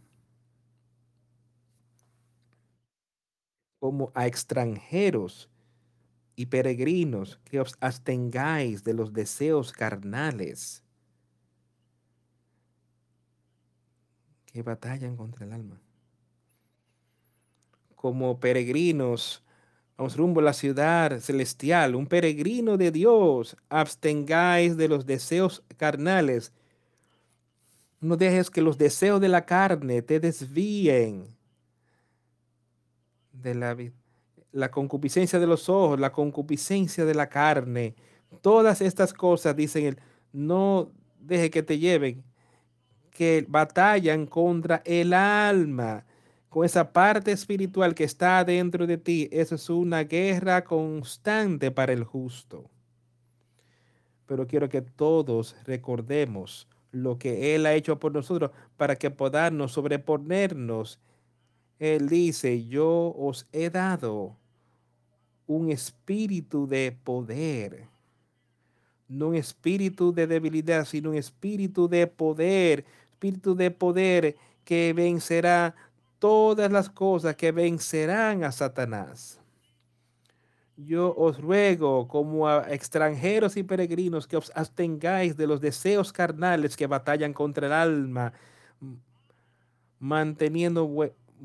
como a extranjeros y peregrinos que os abstengáis de los deseos carnales que batallan contra el alma. Como peregrinos, vamos rumbo a la ciudad celestial, un peregrino de Dios, abstengáis de los deseos carnales. No dejes que los deseos de la carne te desvíen de la, la concupiscencia de los ojos, la concupiscencia de la carne. Todas estas cosas, dicen él, no deje que te lleven, que batallan contra el alma, con esa parte espiritual que está dentro de ti. Eso es una guerra constante para el justo. Pero quiero que todos recordemos lo que Él ha hecho por nosotros para que podamos sobreponernos él dice, yo os he dado un espíritu de poder. no un espíritu de debilidad, sino un espíritu de poder, espíritu de poder que vencerá todas las cosas, que vencerán a Satanás. Yo os ruego, como a extranjeros y peregrinos, que os abstengáis de los deseos carnales que batallan contra el alma, manteniendo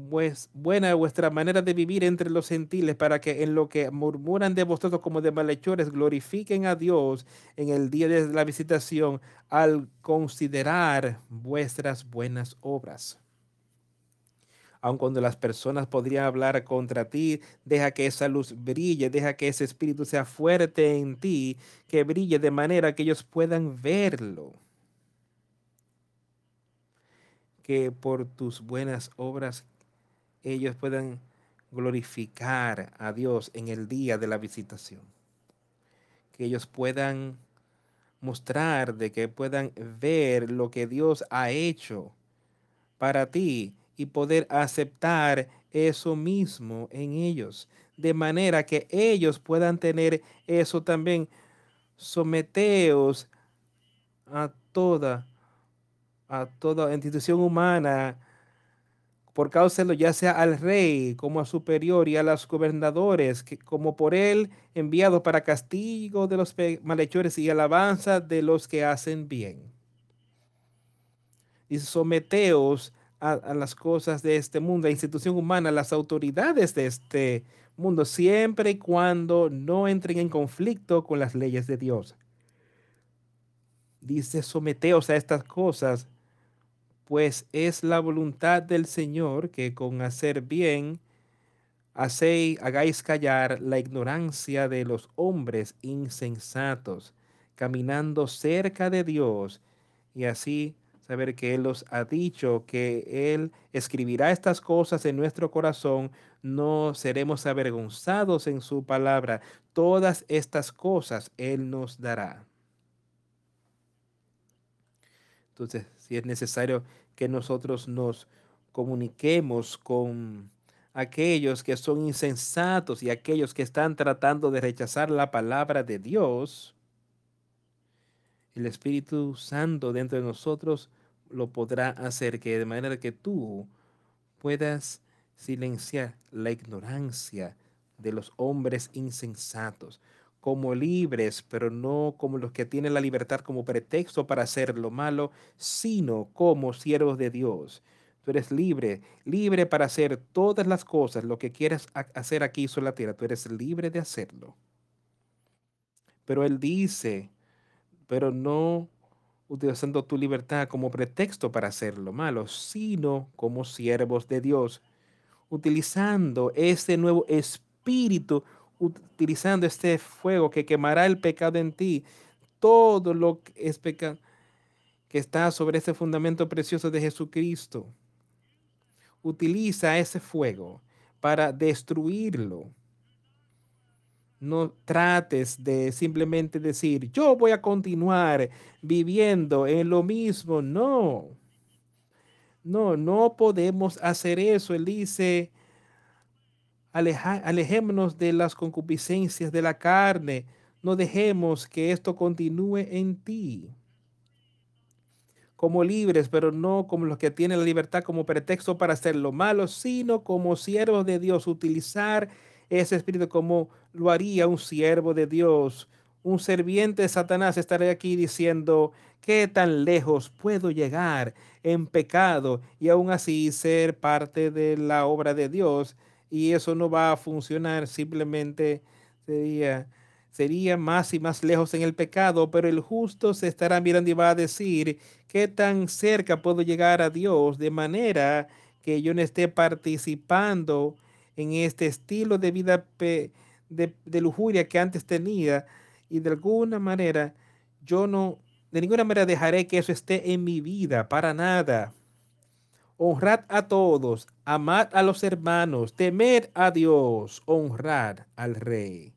pues, buena vuestra manera de vivir entre los gentiles, para que en lo que murmuran de vosotros como de malhechores, glorifiquen a Dios en el día de la visitación al considerar vuestras buenas obras. Aun cuando las personas podrían hablar contra ti, deja que esa luz brille, deja que ese espíritu sea fuerte en ti, que brille de manera que ellos puedan verlo que por tus buenas obras ellos puedan glorificar a Dios en el día de la visitación. Que ellos puedan mostrar, de que puedan ver lo que Dios ha hecho para ti y poder aceptar eso mismo en ellos, de manera que ellos puedan tener eso también. Someteos a toda, a toda institución humana por causa ya sea al rey como a superior y a los gobernadores, que, como por él enviado para castigo de los malhechores y alabanza de los que hacen bien. Y someteos a, a, las cosas de este mundo, a institución humana, a las autoridades de este mundo, siempre y cuando no entren en conflicto con las leyes de Dios. Dice, someteos a estas cosas pues es la voluntad del Señor que con hacer bien hagáis callar la ignorancia de los hombres insensatos, caminando cerca de Dios, y así saber que Él os ha dicho que Él escribirá estas cosas en nuestro corazón, no seremos avergonzados en su palabra. Todas estas cosas Él nos dará. Entonces, si es necesario que nosotros nos comuniquemos con aquellos que son insensatos y aquellos que están tratando de rechazar la palabra de Dios, el Espíritu Santo dentro de nosotros lo podrá hacer que de manera que tú puedas silenciar la ignorancia de los hombres insensatos como libres, pero no como los que tienen la libertad como pretexto para hacer lo malo, sino como siervos de Dios. Tú eres libre, libre para hacer todas las cosas, lo que quieras hacer aquí sobre la tierra, tú eres libre de hacerlo. Pero Él dice, pero no utilizando tu libertad como pretexto para hacer lo malo, sino como siervos de Dios, utilizando ese nuevo espíritu utilizando este fuego que quemará el pecado en ti, todo lo que es pecado que está sobre ese fundamento precioso de Jesucristo. Utiliza ese fuego para destruirlo. No trates de simplemente decir, yo voy a continuar viviendo en lo mismo. No, no, no podemos hacer eso. Él dice, alejémonos de las concupiscencias de la carne. No dejemos que esto continúe en ti. Como libres, pero no como los que tienen la libertad como pretexto para hacer lo malo, sino como siervos de Dios, utilizar ese espíritu como lo haría un siervo de Dios. Un serviente de Satanás estaría aquí diciendo, ¿qué tan lejos puedo llegar en pecado y aún así ser parte de la obra de Dios? Y eso no va a funcionar, simplemente sería, sería más y más lejos en el pecado, pero el justo se estará mirando y va a decir, ¿qué tan cerca puedo llegar a Dios de manera que yo no esté participando en este estilo de vida de, de lujuria que antes tenía y de alguna manera yo no, de ninguna manera dejaré que eso esté en mi vida, para nada. Honrad a todos, amad a los hermanos, temed a Dios, honrad al rey.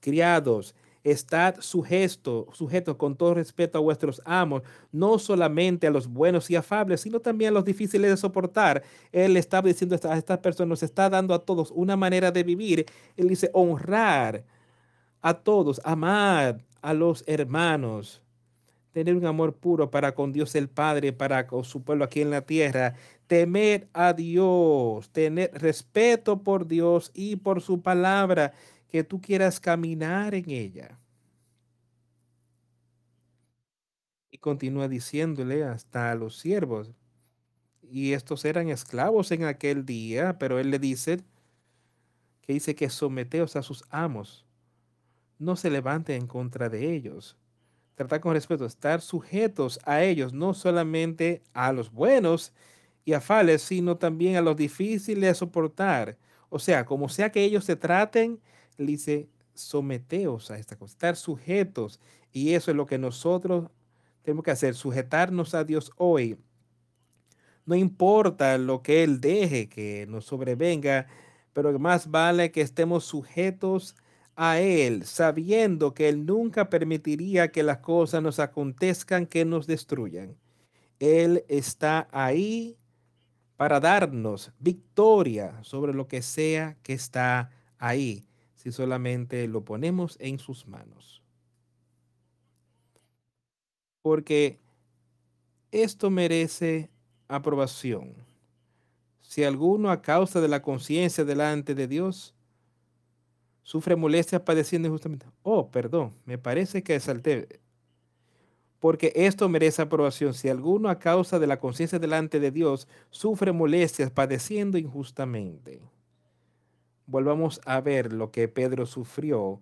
Criados, estad sujetos, sujetos con todo respeto a vuestros amos, no solamente a los buenos y afables, sino también a los difíciles de soportar. Él está diciendo a estas personas, nos está dando a todos una manera de vivir. Él dice honrar a todos, amad a los hermanos, tener un amor puro para con Dios el Padre, para con su pueblo aquí en la tierra, temer a Dios, tener respeto por Dios y por su palabra, que tú quieras caminar en ella. Y continúa diciéndole hasta a los siervos, y estos eran esclavos en aquel día, pero él le dice que dice que someteos a sus amos, no se levante en contra de ellos. Tratar con respeto, estar sujetos a ellos, no solamente a los buenos y afales, sino también a los difíciles de soportar. O sea, como sea que ellos se traten, le dice, someteos a esta cosa, estar sujetos. Y eso es lo que nosotros tenemos que hacer, sujetarnos a Dios hoy. No importa lo que Él deje que nos sobrevenga, pero más vale que estemos sujetos a Él, sabiendo que Él nunca permitiría que las cosas nos acontezcan que nos destruyan. Él está ahí para darnos victoria sobre lo que sea que está ahí, si solamente lo ponemos en sus manos. Porque esto merece aprobación. Si alguno a causa de la conciencia delante de Dios sufre molestias padeciendo injustamente. Oh, perdón, me parece que salté. Porque esto merece aprobación. Si alguno a causa de la conciencia delante de Dios sufre molestias padeciendo injustamente. Volvamos a ver lo que Pedro sufrió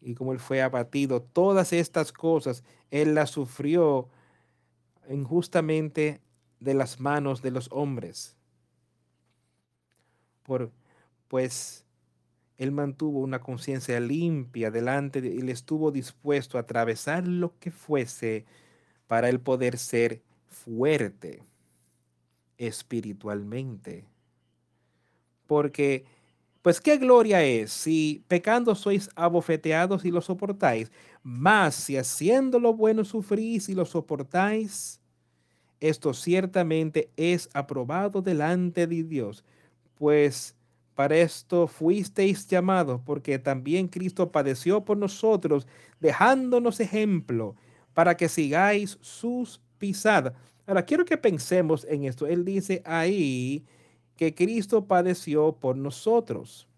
y cómo él fue abatido. Todas estas cosas él las sufrió injustamente de las manos de los hombres. Por, pues él mantuvo una conciencia limpia delante de él, estuvo dispuesto a atravesar lo que fuese para él poder ser fuerte espiritualmente. Porque, pues, ¿qué gloria es si pecando sois abofeteados y lo soportáis? Más si haciendo lo bueno sufrís y lo soportáis, esto ciertamente es aprobado delante de Dios, pues para esto fuisteis llamados, porque también Cristo padeció por nosotros, dejándonos ejemplo, para que sigáis sus pisadas. Ahora, quiero que pensemos en esto. Él dice ahí que Cristo padeció por nosotros.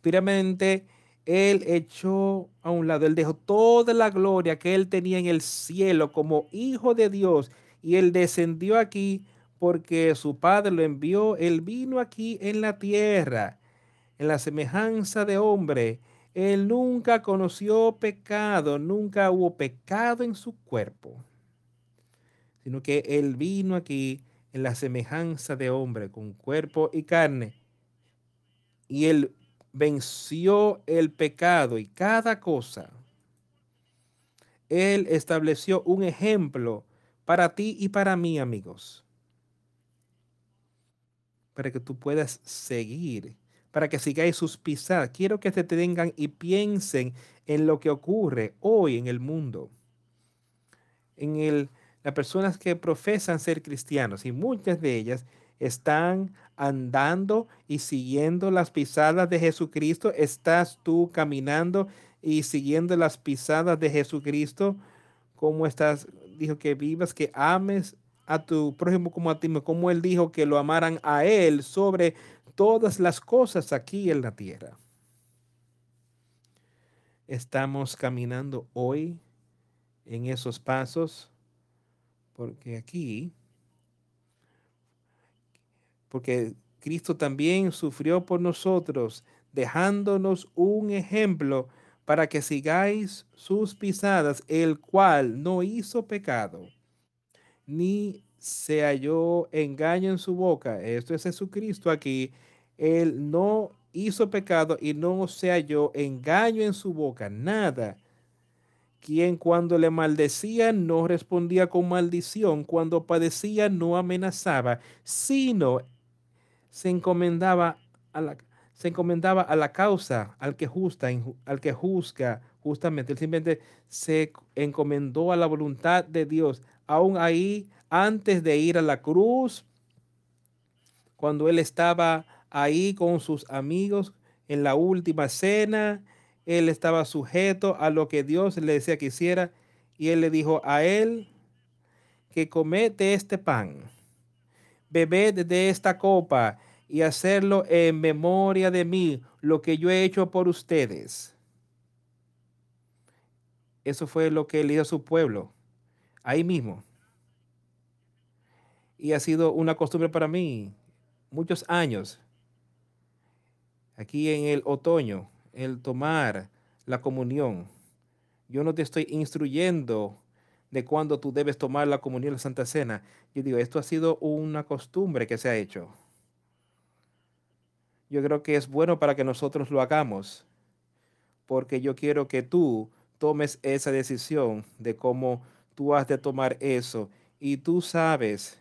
Primeramente, Él echó a un lado, Él dejó toda la gloria que Él tenía en el cielo como Hijo de Dios y Él descendió aquí porque su Padre lo envió, Él vino aquí en la tierra, en la semejanza de hombre. Él nunca conoció pecado, nunca hubo pecado en su cuerpo, sino que Él vino aquí en la semejanza de hombre, con cuerpo y carne. Y Él venció el pecado y cada cosa. Él estableció un ejemplo para ti y para mí, amigos para que tú puedas seguir, para que sigáis sus pisadas. Quiero que se detengan y piensen en lo que ocurre hoy en el mundo. En el, las personas que profesan ser cristianos y muchas de ellas están andando y siguiendo las pisadas de Jesucristo. ¿Estás tú caminando y siguiendo las pisadas de Jesucristo? ¿Cómo estás? Dijo que vivas, que ames a tu prójimo como a ti, como él dijo que lo amaran a él sobre todas las cosas aquí en la tierra. Estamos caminando hoy en esos pasos porque aquí, porque Cristo también sufrió por nosotros, dejándonos un ejemplo para que sigáis sus pisadas, el cual no hizo pecado ni se halló engaño en su boca. Esto es Jesucristo aquí. Él no hizo pecado y no se halló engaño en su boca. Nada. Quien cuando le maldecía no respondía con maldición, cuando padecía no amenazaba, sino se encomendaba a la, se encomendaba a la causa, al que justa, al que juzga justamente. Él simplemente se encomendó a la voluntad de Dios, aún ahí antes de ir a la cruz, cuando él estaba ahí con sus amigos en la última cena, él estaba sujeto a lo que Dios le decía que hiciera y él le dijo a él que comete este pan, bebed de esta copa y hacerlo en memoria de mí, lo que yo he hecho por ustedes. Eso fue lo que él hizo a su pueblo, ahí mismo. Y ha sido una costumbre para mí, muchos años, aquí en el otoño, el tomar la comunión. Yo no te estoy instruyendo de cuándo tú debes tomar la comunión, la Santa Cena. Yo digo, esto ha sido una costumbre que se ha hecho. Yo creo que es bueno para que nosotros lo hagamos, porque yo quiero que tú tomes esa decisión de cómo tú has de tomar eso. Y tú sabes,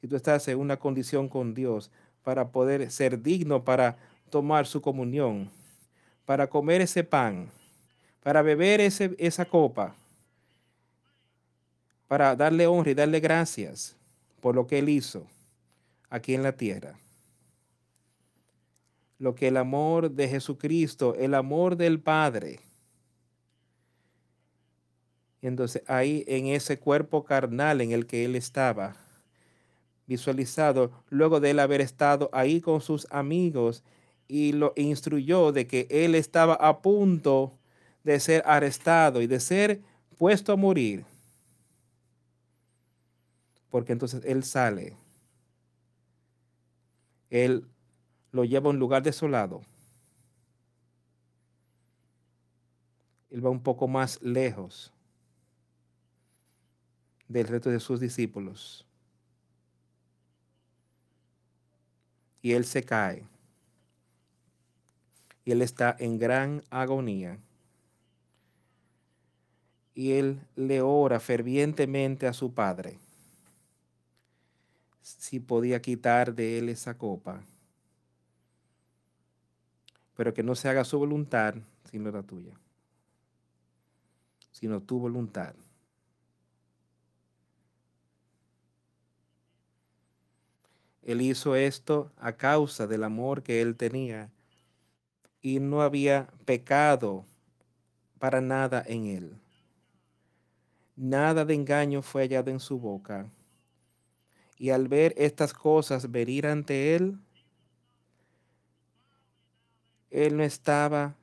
si tú estás en una condición con Dios, para poder ser digno para tomar su comunión, para comer ese pan, para beber ese, esa copa, para darle honra y darle gracias por lo que Él hizo aquí en la tierra. Lo que el amor de Jesucristo, el amor del Padre, entonces ahí en ese cuerpo carnal en el que Él estaba, visualizado, luego de él haber estado ahí con sus amigos y lo instruyó de que él estaba a punto de ser arrestado y de ser puesto a morir. Porque entonces él sale. Él lo lleva a un lugar desolado. Él va un poco más lejos del resto de sus discípulos. Y él se cae y él está en gran agonía. Y él le ora fervientemente a su padre si podía quitar de él esa copa, pero que no se haga su voluntad, sino la tuya, sino tu voluntad. Él hizo esto a causa del amor que él tenía y no había pecado para nada en él. Nada de engaño fue hallado en su boca. Y al ver estas cosas venir ante él, él no estaba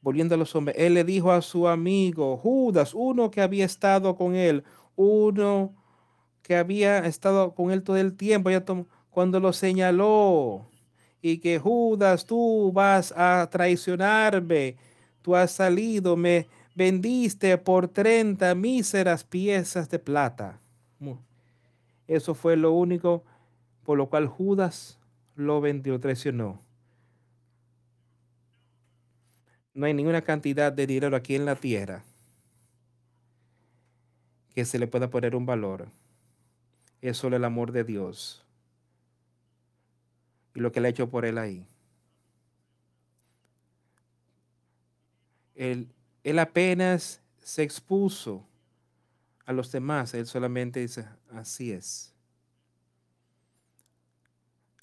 volviendo a los hombres. Él le dijo a su amigo Judas, uno que había estado con él, uno que había estado con él todo el tiempo, ya cuando lo señaló, y que Judas, tú vas a traicionarme, tú has salido, me vendiste por 30 míseras piezas de plata. Eso fue lo único por lo cual Judas lo vendió, traicionó. No hay ninguna cantidad de dinero aquí en la tierra que se le pueda poner un valor. Es solo el amor de Dios y lo que le ha hecho por él ahí. Él, él apenas se expuso a los demás, él solamente dice, así es.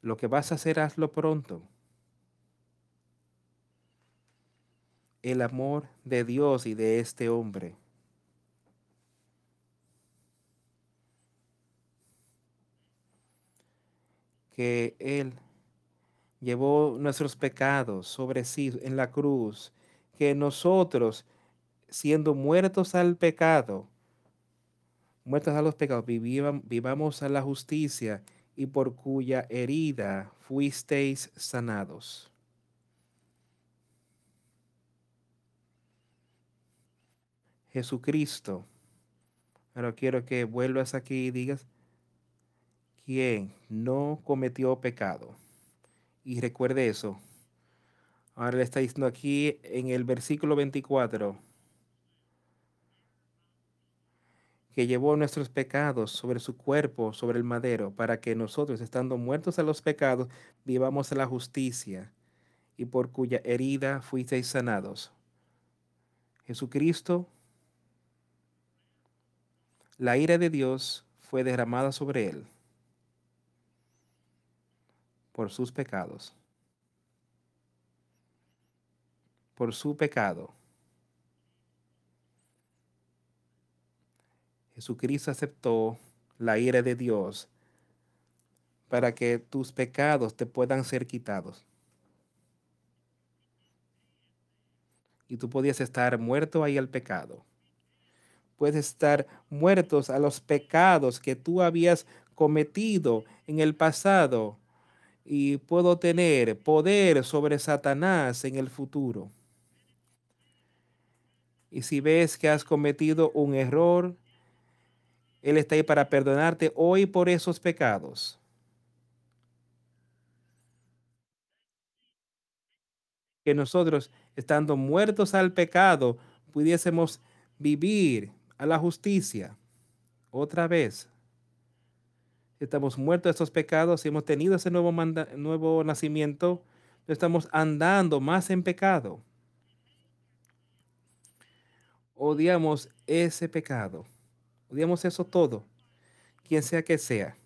Lo que vas a hacer, hazlo pronto. El amor de Dios y de este hombre. Que Él llevó nuestros pecados sobre sí en la cruz, que nosotros, siendo muertos al pecado, muertos a los pecados, vivamos a la justicia y por cuya herida fuisteis sanados. Jesucristo. Pero quiero que vuelvas aquí y digas, ¿quién no cometió pecado? Y recuerde eso. Ahora le está diciendo aquí en el versículo 24 que llevó nuestros pecados sobre su cuerpo, sobre el madero, para que nosotros, estando muertos a los pecados, vivamos a la justicia, y por cuya herida fuisteis sanados. Jesucristo, la ira de Dios fue derramada sobre él por sus pecados. por su pecado. Jesucristo aceptó la ira de Dios para que tus pecados te puedan ser quitados. Y tú podías estar muerto ahí al pecado. Puedes estar muertos a los pecados que tú habías cometido en el pasado y puedo tener poder sobre Satanás en el futuro. Y si ves que has cometido un error, Él está ahí para perdonarte hoy por esos pecados. Que nosotros, estando muertos al pecado, pudiésemos vivir a la justicia otra vez estamos muertos de estos pecados y hemos tenido ese nuevo, nuevo nacimiento, estamos andando más en pecado. Odiamos ese pecado. Odiamos eso todo, quien sea que sea.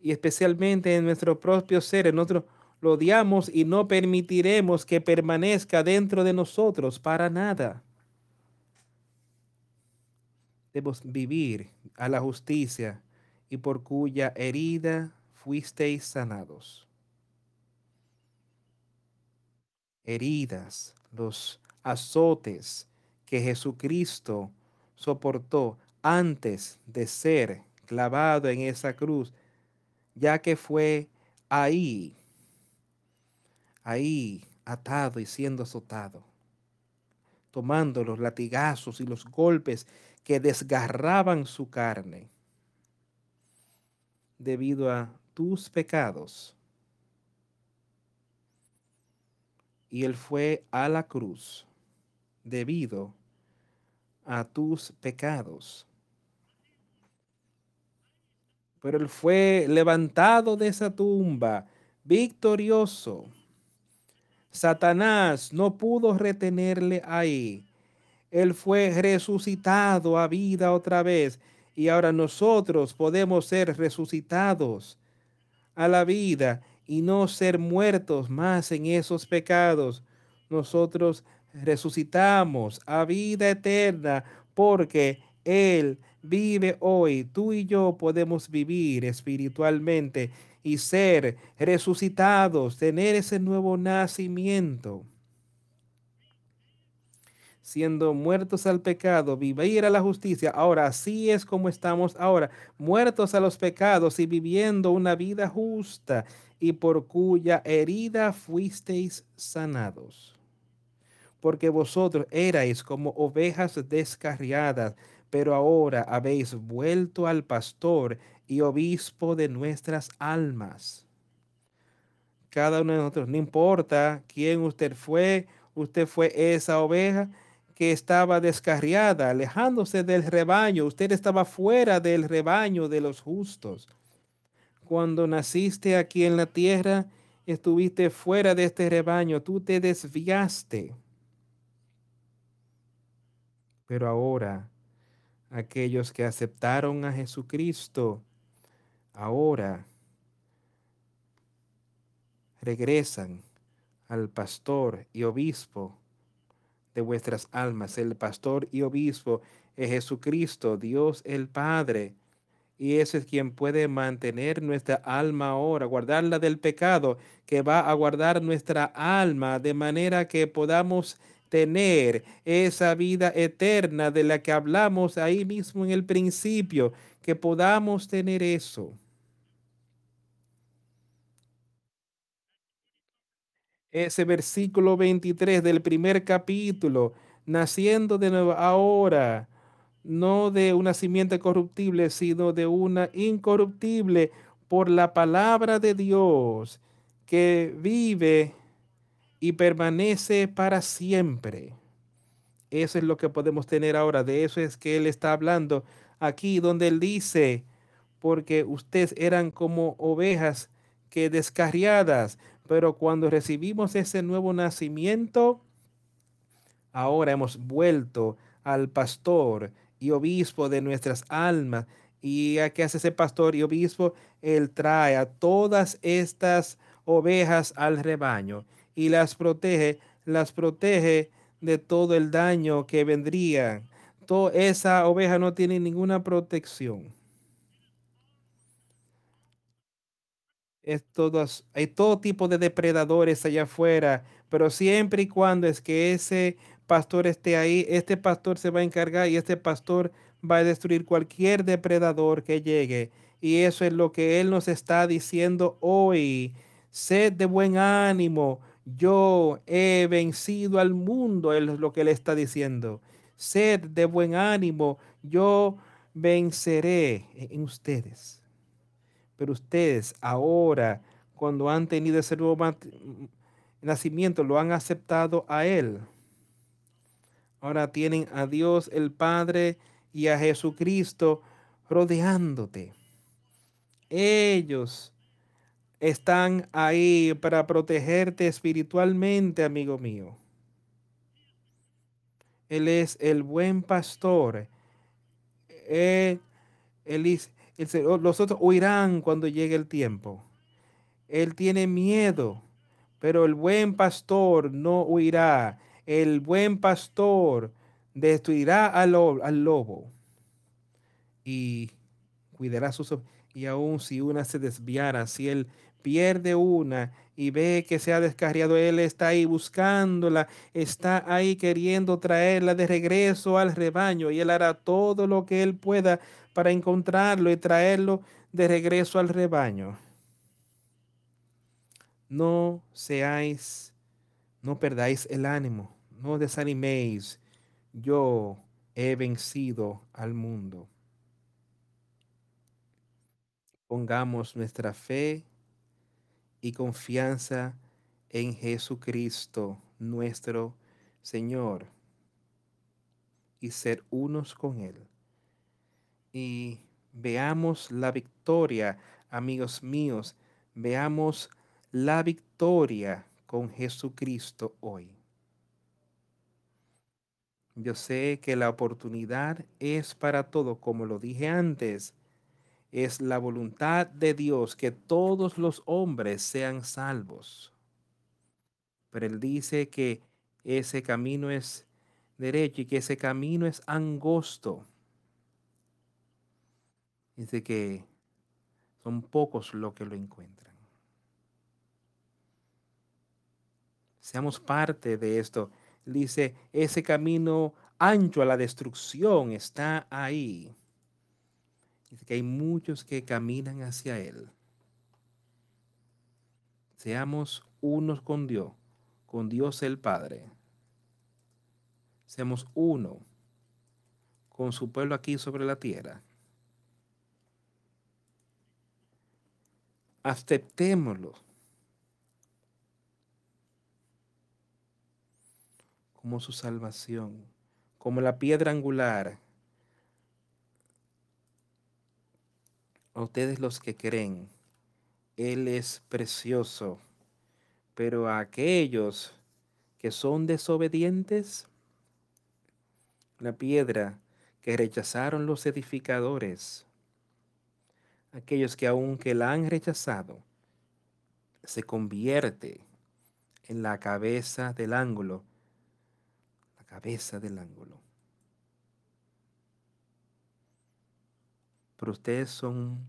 Y especialmente en nuestro propio ser, nosotros lo odiamos y no permitiremos que permanezca dentro de nosotros para nada. Debemos vivir a la justicia y por cuya herida fuisteis sanados. Heridas, los azotes que Jesucristo soportó antes de ser clavado en esa cruz, ya que fue ahí, ahí atado y siendo azotado, tomando los latigazos y los golpes que desgarraban su carne debido a tus pecados. Y Él fue a la cruz debido a tus pecados. Pero Él fue levantado de esa tumba, victorioso. Satanás no pudo retenerle ahí. Él fue resucitado a vida otra vez y ahora nosotros podemos ser resucitados a la vida y no ser muertos más en esos pecados. Nosotros resucitamos a vida eterna porque Él vive hoy. Tú y yo podemos vivir espiritualmente y ser resucitados, tener ese nuevo nacimiento siendo muertos al pecado, vivir a la justicia. Ahora, así es como estamos ahora, muertos a los pecados y viviendo una vida justa y por cuya herida fuisteis sanados. Porque vosotros erais como ovejas descarriadas, pero ahora habéis vuelto al pastor y obispo de nuestras almas. Cada uno de nosotros, no importa quién usted fue, usted fue esa oveja, que estaba descarriada, alejándose del rebaño. Usted estaba fuera del rebaño de los justos. Cuando naciste aquí en la tierra, estuviste fuera de este rebaño, tú te desviaste. Pero ahora, aquellos que aceptaron a Jesucristo, ahora regresan al pastor y obispo de vuestras almas. El pastor y obispo es Jesucristo, Dios el Padre. Y ese es quien puede mantener nuestra alma ahora, guardarla del pecado, que va a guardar nuestra alma de manera que podamos tener esa vida eterna de la que hablamos ahí mismo en el principio, que podamos tener eso. Ese versículo 23 del primer capítulo, naciendo de nuevo ahora, no de una simiente corruptible, sino de una incorruptible por la palabra de Dios que vive y permanece para siempre. Eso es lo que podemos tener ahora. De eso es que Él está hablando aquí, donde Él dice, porque ustedes eran como ovejas que descarriadas, pero cuando recibimos ese nuevo nacimiento, ahora hemos vuelto al pastor y obispo de nuestras almas. ¿Y a qué hace ese pastor y obispo? Él trae a todas estas ovejas al rebaño y las protege las protege de todo el daño que vendría. Toda esa oveja no tiene ninguna protección. Es todos, hay todo tipo de depredadores allá afuera, pero siempre y cuando es que ese pastor esté ahí, este pastor se va a encargar y este pastor va a destruir cualquier depredador que llegue. Y eso es lo que Él nos está diciendo hoy. Sed de buen ánimo. Yo he vencido al mundo, es lo que Él está diciendo. Sed de buen ánimo. Yo venceré en ustedes. Pero ustedes ahora, cuando han tenido ese nuevo nacimiento, lo han aceptado a Él. Ahora tienen a Dios el Padre y a Jesucristo rodeándote. Ellos están ahí para protegerte espiritualmente, amigo mío. Él es el buen pastor. Él, él, los otros huirán cuando llegue el tiempo. Él tiene miedo, pero el buen pastor no huirá. El buen pastor destruirá al, lobo y cuidará sus y aun si una se desviara, si él pierde una y ve que se ha descarriado, él está ahí buscándola, está ahí queriendo traerla de regreso al rebaño y él hará todo lo que él pueda para encontrarlo y traerlo de regreso al rebaño. No seáis, no perdáis el ánimo, no desaniméis. Yo he vencido al mundo. Pongamos nuestra fe y confianza en Jesucristo, nuestro Señor, y ser unos con Él y veamos la victoria, amigos míos, veamos la victoria con Jesucristo hoy. Yo sé que la oportunidad es para todo, como lo dije antes. Es la voluntad de Dios que todos los hombres sean salvos. Pero Él dice que ese camino es derecho y que ese camino es angosto Dice que son pocos los que lo encuentran. Seamos parte de esto. Dice, ese camino ancho a la destrucción está ahí. Dice que hay muchos que caminan hacia él. Seamos unos con Dios, con Dios el Padre. Seamos uno con su pueblo aquí sobre la tierra. Aceptémoslo como su salvación, como la piedra angular. A ustedes los que creen, Él es precioso, pero a aquellos que son desobedientes, la piedra que rechazaron los edificadores, aquellos que aunque la han rechazado, se convierte en la cabeza del ángulo, la cabeza del ángulo. Pero ustedes son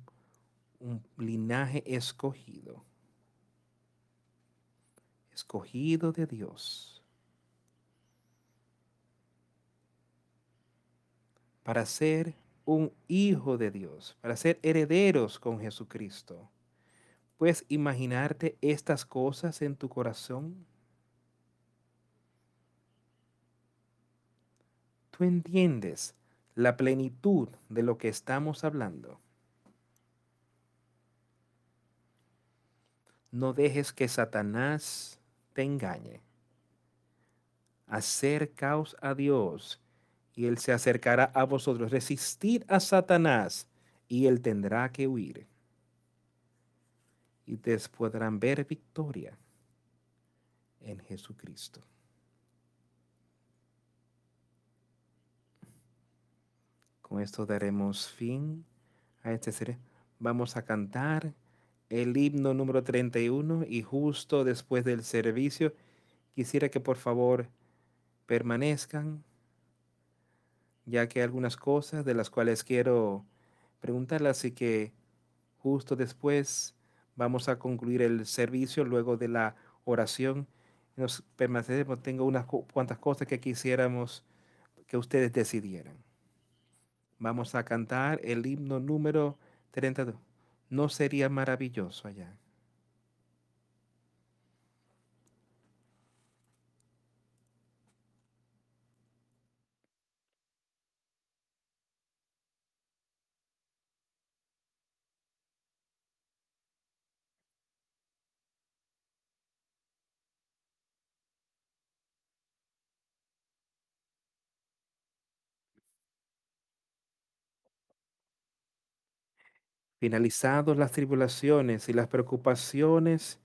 un linaje escogido, escogido de Dios, para ser un hijo de Dios, para ser herederos con Jesucristo. ¿Puedes imaginarte estas cosas en tu corazón? ¿Tú entiendes la plenitud de lo que estamos hablando? No dejes que Satanás te engañe. Acercaos a Dios y él se acercará a vosotros. Resistir a Satanás y él tendrá que huir. Y ustedes podrán ver victoria en Jesucristo. Con esto daremos fin a este ser. Vamos a cantar el himno número 31 y justo después del servicio Quisiera que por favor permanezcan, ya que hay algunas cosas de las cuales quiero preguntarlas, así que justo después vamos a concluir el servicio luego de la oración. Nos permanecemos, tengo unas cuantas cosas que quisiéramos que ustedes decidieran. Vamos a cantar el himno número 32. ¿No sería maravilloso allá? Finalizados las tribulaciones y las preocupaciones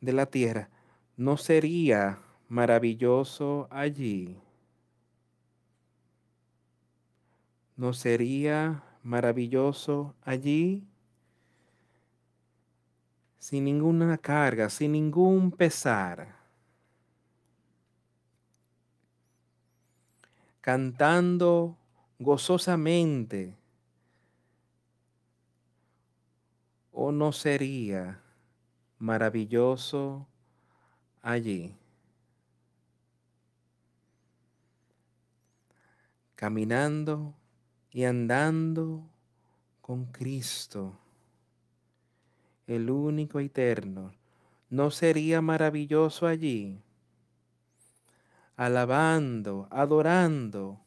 de la tierra, ¿no sería maravilloso allí? ¿No sería maravilloso allí? Sin ninguna carga, sin ningún pesar. Cantando gozosamente ¿O no sería maravilloso allí? Caminando y andando con Cristo, el único eterno. ¿No sería maravilloso allí? Alabando, adorando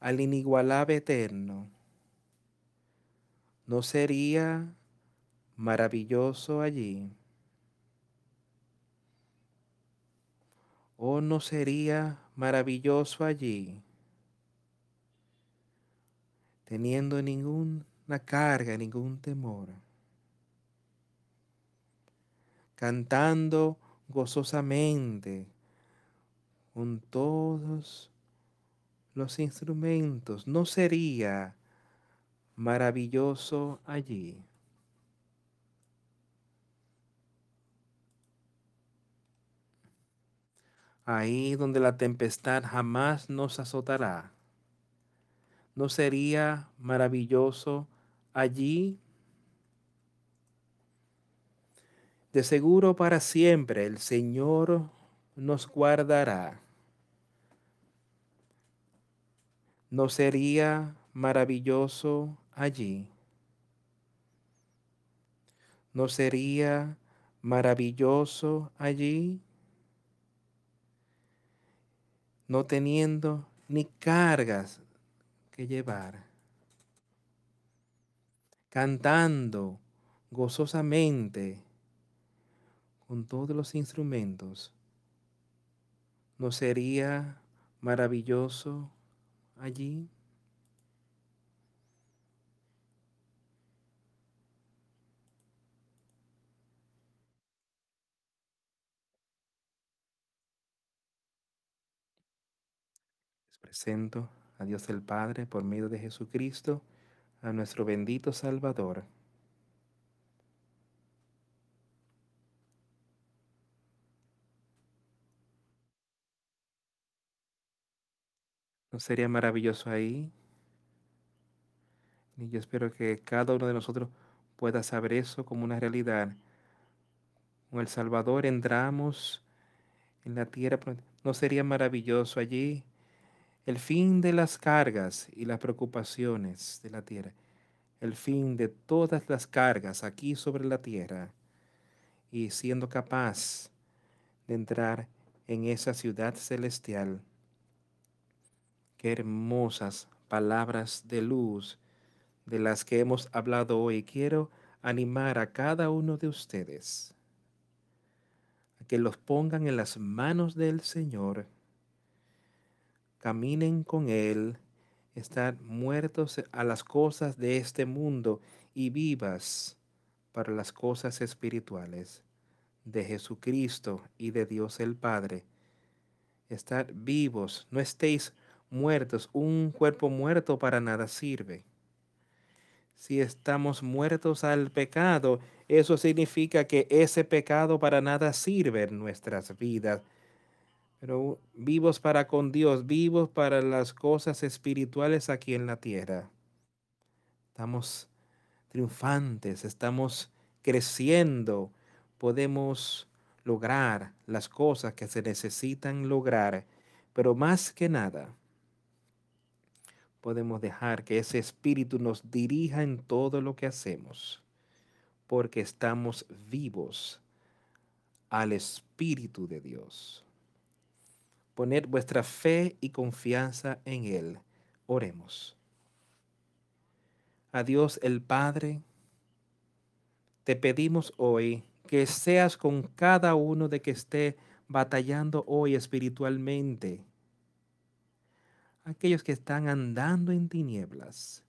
al inigualable eterno. ¿No sería maravilloso allí. ¿O no sería maravilloso allí? Teniendo ninguna carga, ningún temor. Cantando gozosamente con todos los instrumentos. ¿No sería maravilloso allí? Ahí donde la tempestad jamás nos azotará. ¿No sería maravilloso allí? De seguro para siempre el Señor nos guardará. ¿No sería maravilloso allí? ¿No sería maravilloso allí? No teniendo ni cargas que llevar, cantando gozosamente con todos los instrumentos, ¿no sería maravilloso allí? Presento a Dios el Padre por medio de Jesucristo, a nuestro bendito Salvador. ¿No sería maravilloso ahí? Y yo espero que cada uno de nosotros pueda saber eso como una realidad. Con el Salvador entramos en la tierra. ¿No sería maravilloso allí el fin de las cargas y las preocupaciones de la tierra, el fin de todas las cargas aquí sobre la tierra y siendo capaz de entrar en esa ciudad celestial. Qué hermosas palabras de luz de las que hemos hablado hoy. Quiero animar a cada uno de ustedes a que los pongan en las manos del Señor caminen con Él, estar muertos a las cosas de este mundo y vivas para las cosas espirituales de Jesucristo y de Dios el Padre. Estar vivos, no estéis muertos. Un cuerpo muerto para nada sirve. Si estamos muertos al pecado, eso significa que ese pecado para nada sirve en nuestras vidas pero vivos para con Dios, vivos para las cosas espirituales aquí en la tierra. Estamos triunfantes, estamos creciendo, podemos lograr las cosas que se necesitan lograr, pero más que nada, podemos dejar que ese espíritu nos dirija en todo lo que hacemos, porque estamos vivos al Espíritu de Dios. Poner vuestra fe y confianza en Él. Oremos. A Dios el Padre, te pedimos hoy que seas con cada uno de que esté batallando hoy espiritualmente. Aquellos que están andando en tinieblas,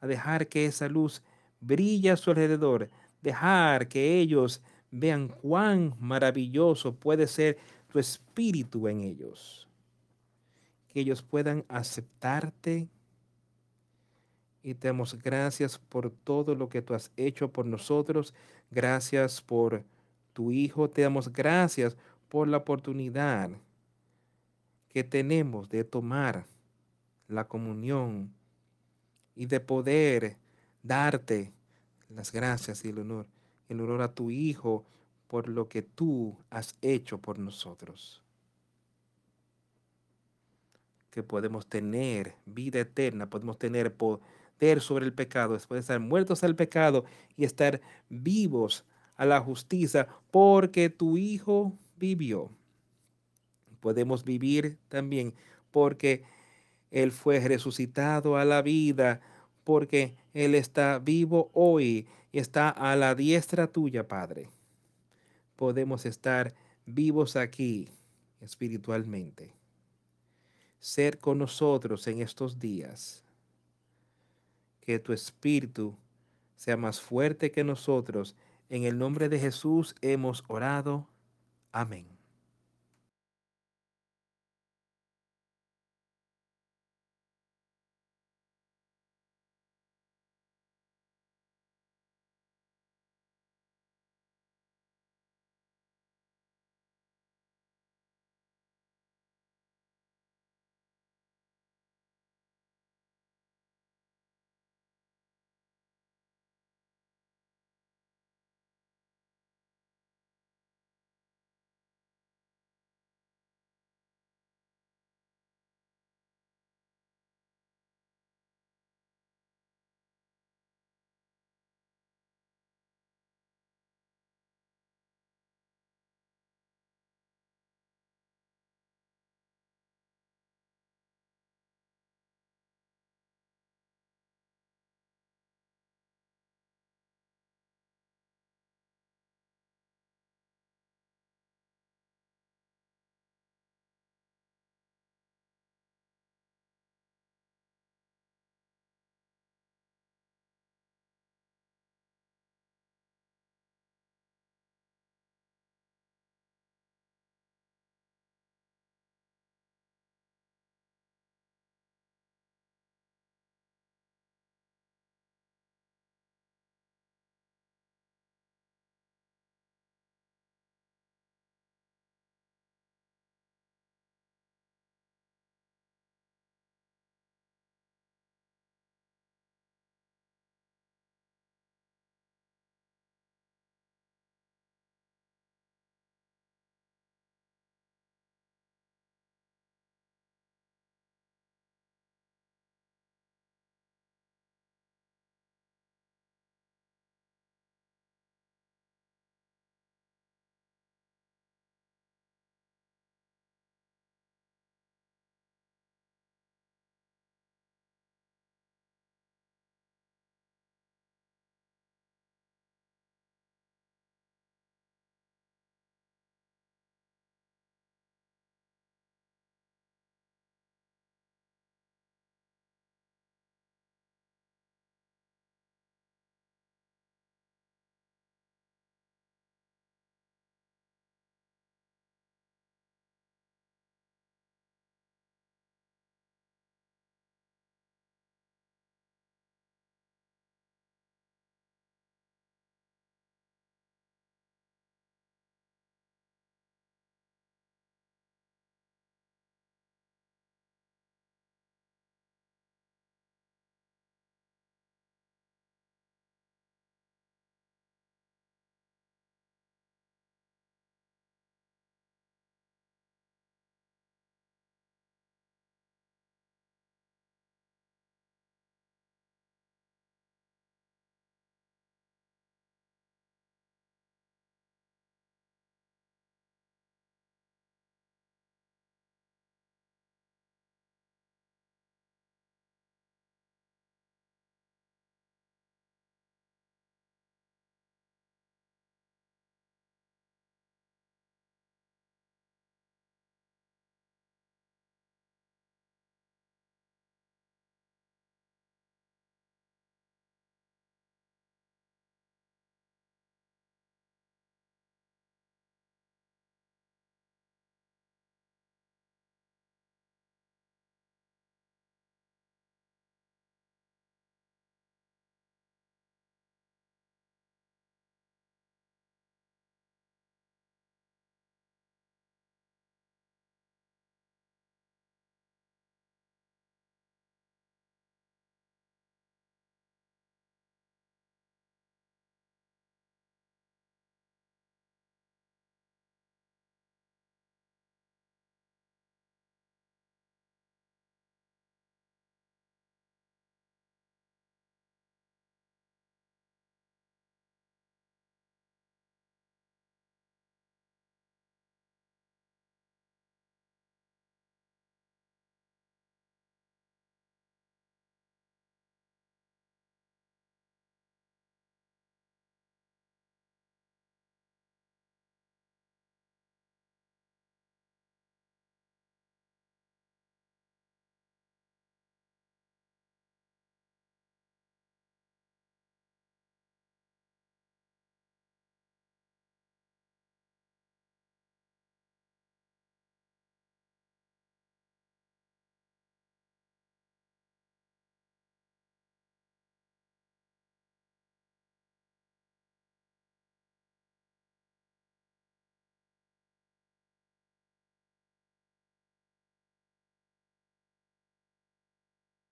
a dejar que esa luz brille a su alrededor, dejar que ellos vean cuán maravilloso puede ser tu espíritu en ellos. Que ellos puedan aceptarte. Y te damos gracias por todo lo que tú has hecho por nosotros. Gracias por tu Hijo. Te damos gracias por la oportunidad que tenemos de tomar la comunión y de poder darte las gracias y el honor el honor a tu Hijo por lo que tú has hecho por nosotros. Que podemos tener vida eterna, podemos tener poder sobre el pecado, después de estar muertos al pecado y estar vivos a la justicia, porque tu Hijo vivió. Podemos vivir también porque Él fue resucitado a la vida, porque Él está vivo hoy y está a la diestra tuya, Padre. Podemos estar vivos aquí espiritualmente. Ser con nosotros en estos días. Que tu espíritu sea más fuerte que nosotros. En el nombre de Jesús hemos orado. Amén.